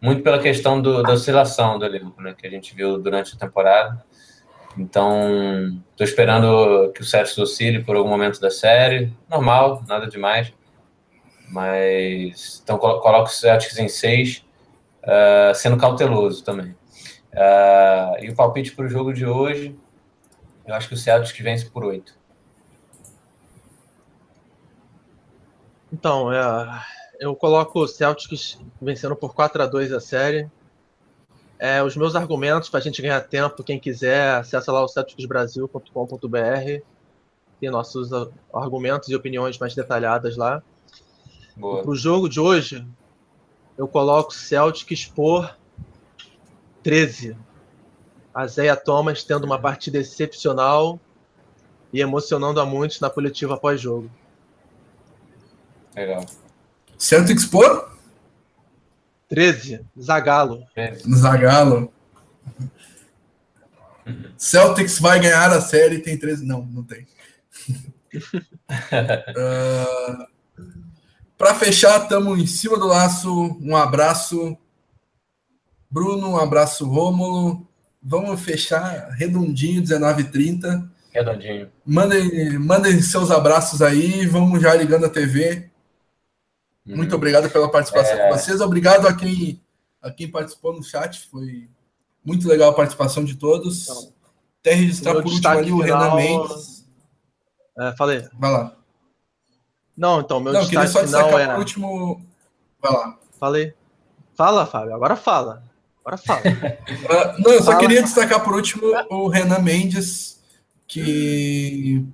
muito pela questão do, da oscilação do elenco, né, que a gente viu durante a temporada. Então, estou esperando que o Celtics oscile por algum momento da série. Normal, nada demais. Mas, então, coloco o Celtics em 6, uh, ah, sendo cauteloso também. Uh, e o palpite para o jogo de hoje, eu acho que o Celtics vence por 8. Então, é, eu coloco o Celtics vencendo por 4 a 2 a série. É, os meus argumentos para a gente ganhar tempo, quem quiser, acessa lá o celticsbrasil.com.br. Tem nossos argumentos e opiniões mais detalhadas lá. Para o jogo de hoje, eu coloco Celtics por 13. A Zéia Thomas tendo uma partida excepcional e emocionando a muitos na coletiva pós-jogo. Legal. Celtics por? 13. Zagalo. Zagalo. Celtics vai ganhar a série tem 13. Não, não tem. uh, Para fechar, estamos em cima do laço. Um abraço, Bruno. Um abraço, Rômulo. Vamos fechar redondinho, 19h30. Redondinho. Mandem, mandem seus abraços aí. Vamos já ligando a TV. Muito obrigado pela participação é... de vocês. Obrigado a quem, a quem participou no chat. Foi muito legal a participação de todos. Então, Até registrar por último ali o Renan Mendes. É, falei. Vai lá. Não, então, meu Não, destaque só final é... por último... Vai lá. Falei. Fala, Fábio. Agora fala. Agora fala. uh, não, eu só fala. queria destacar por último o Renan Mendes, que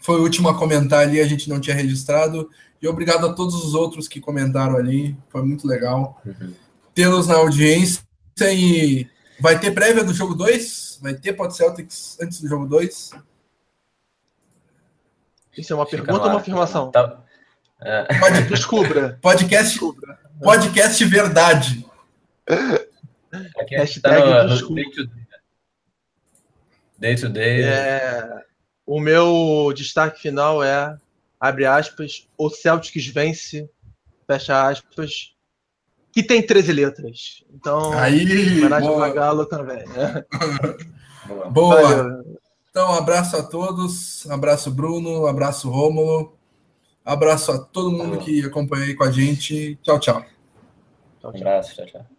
foi o último a comentar ali, a gente não tinha registrado. E obrigado a todos os outros que comentaram ali. Foi muito legal uhum. tê-los na audiência. E vai ter prévia do jogo 2? Vai ter Pod Celtics antes do jogo 2? Isso é uma Fica pergunta ou uma afirmação? Tá. É. Pode, descubra. Podcast, descubra. podcast verdade. Aqui Hashtag tá no, no day to day. Day to day. É, o meu destaque final é abre aspas, o Celtics vence, fecha aspas, que tem 13 letras. Então, Aí, homenagem a Galo também. Né? Boa. Valeu. Então, um abraço a todos, um abraço Bruno, um abraço Rômulo, um abraço a todo mundo que acompanhou aí com a gente. Tchau, tchau. tchau, tchau. Um abraço, tchau, tchau.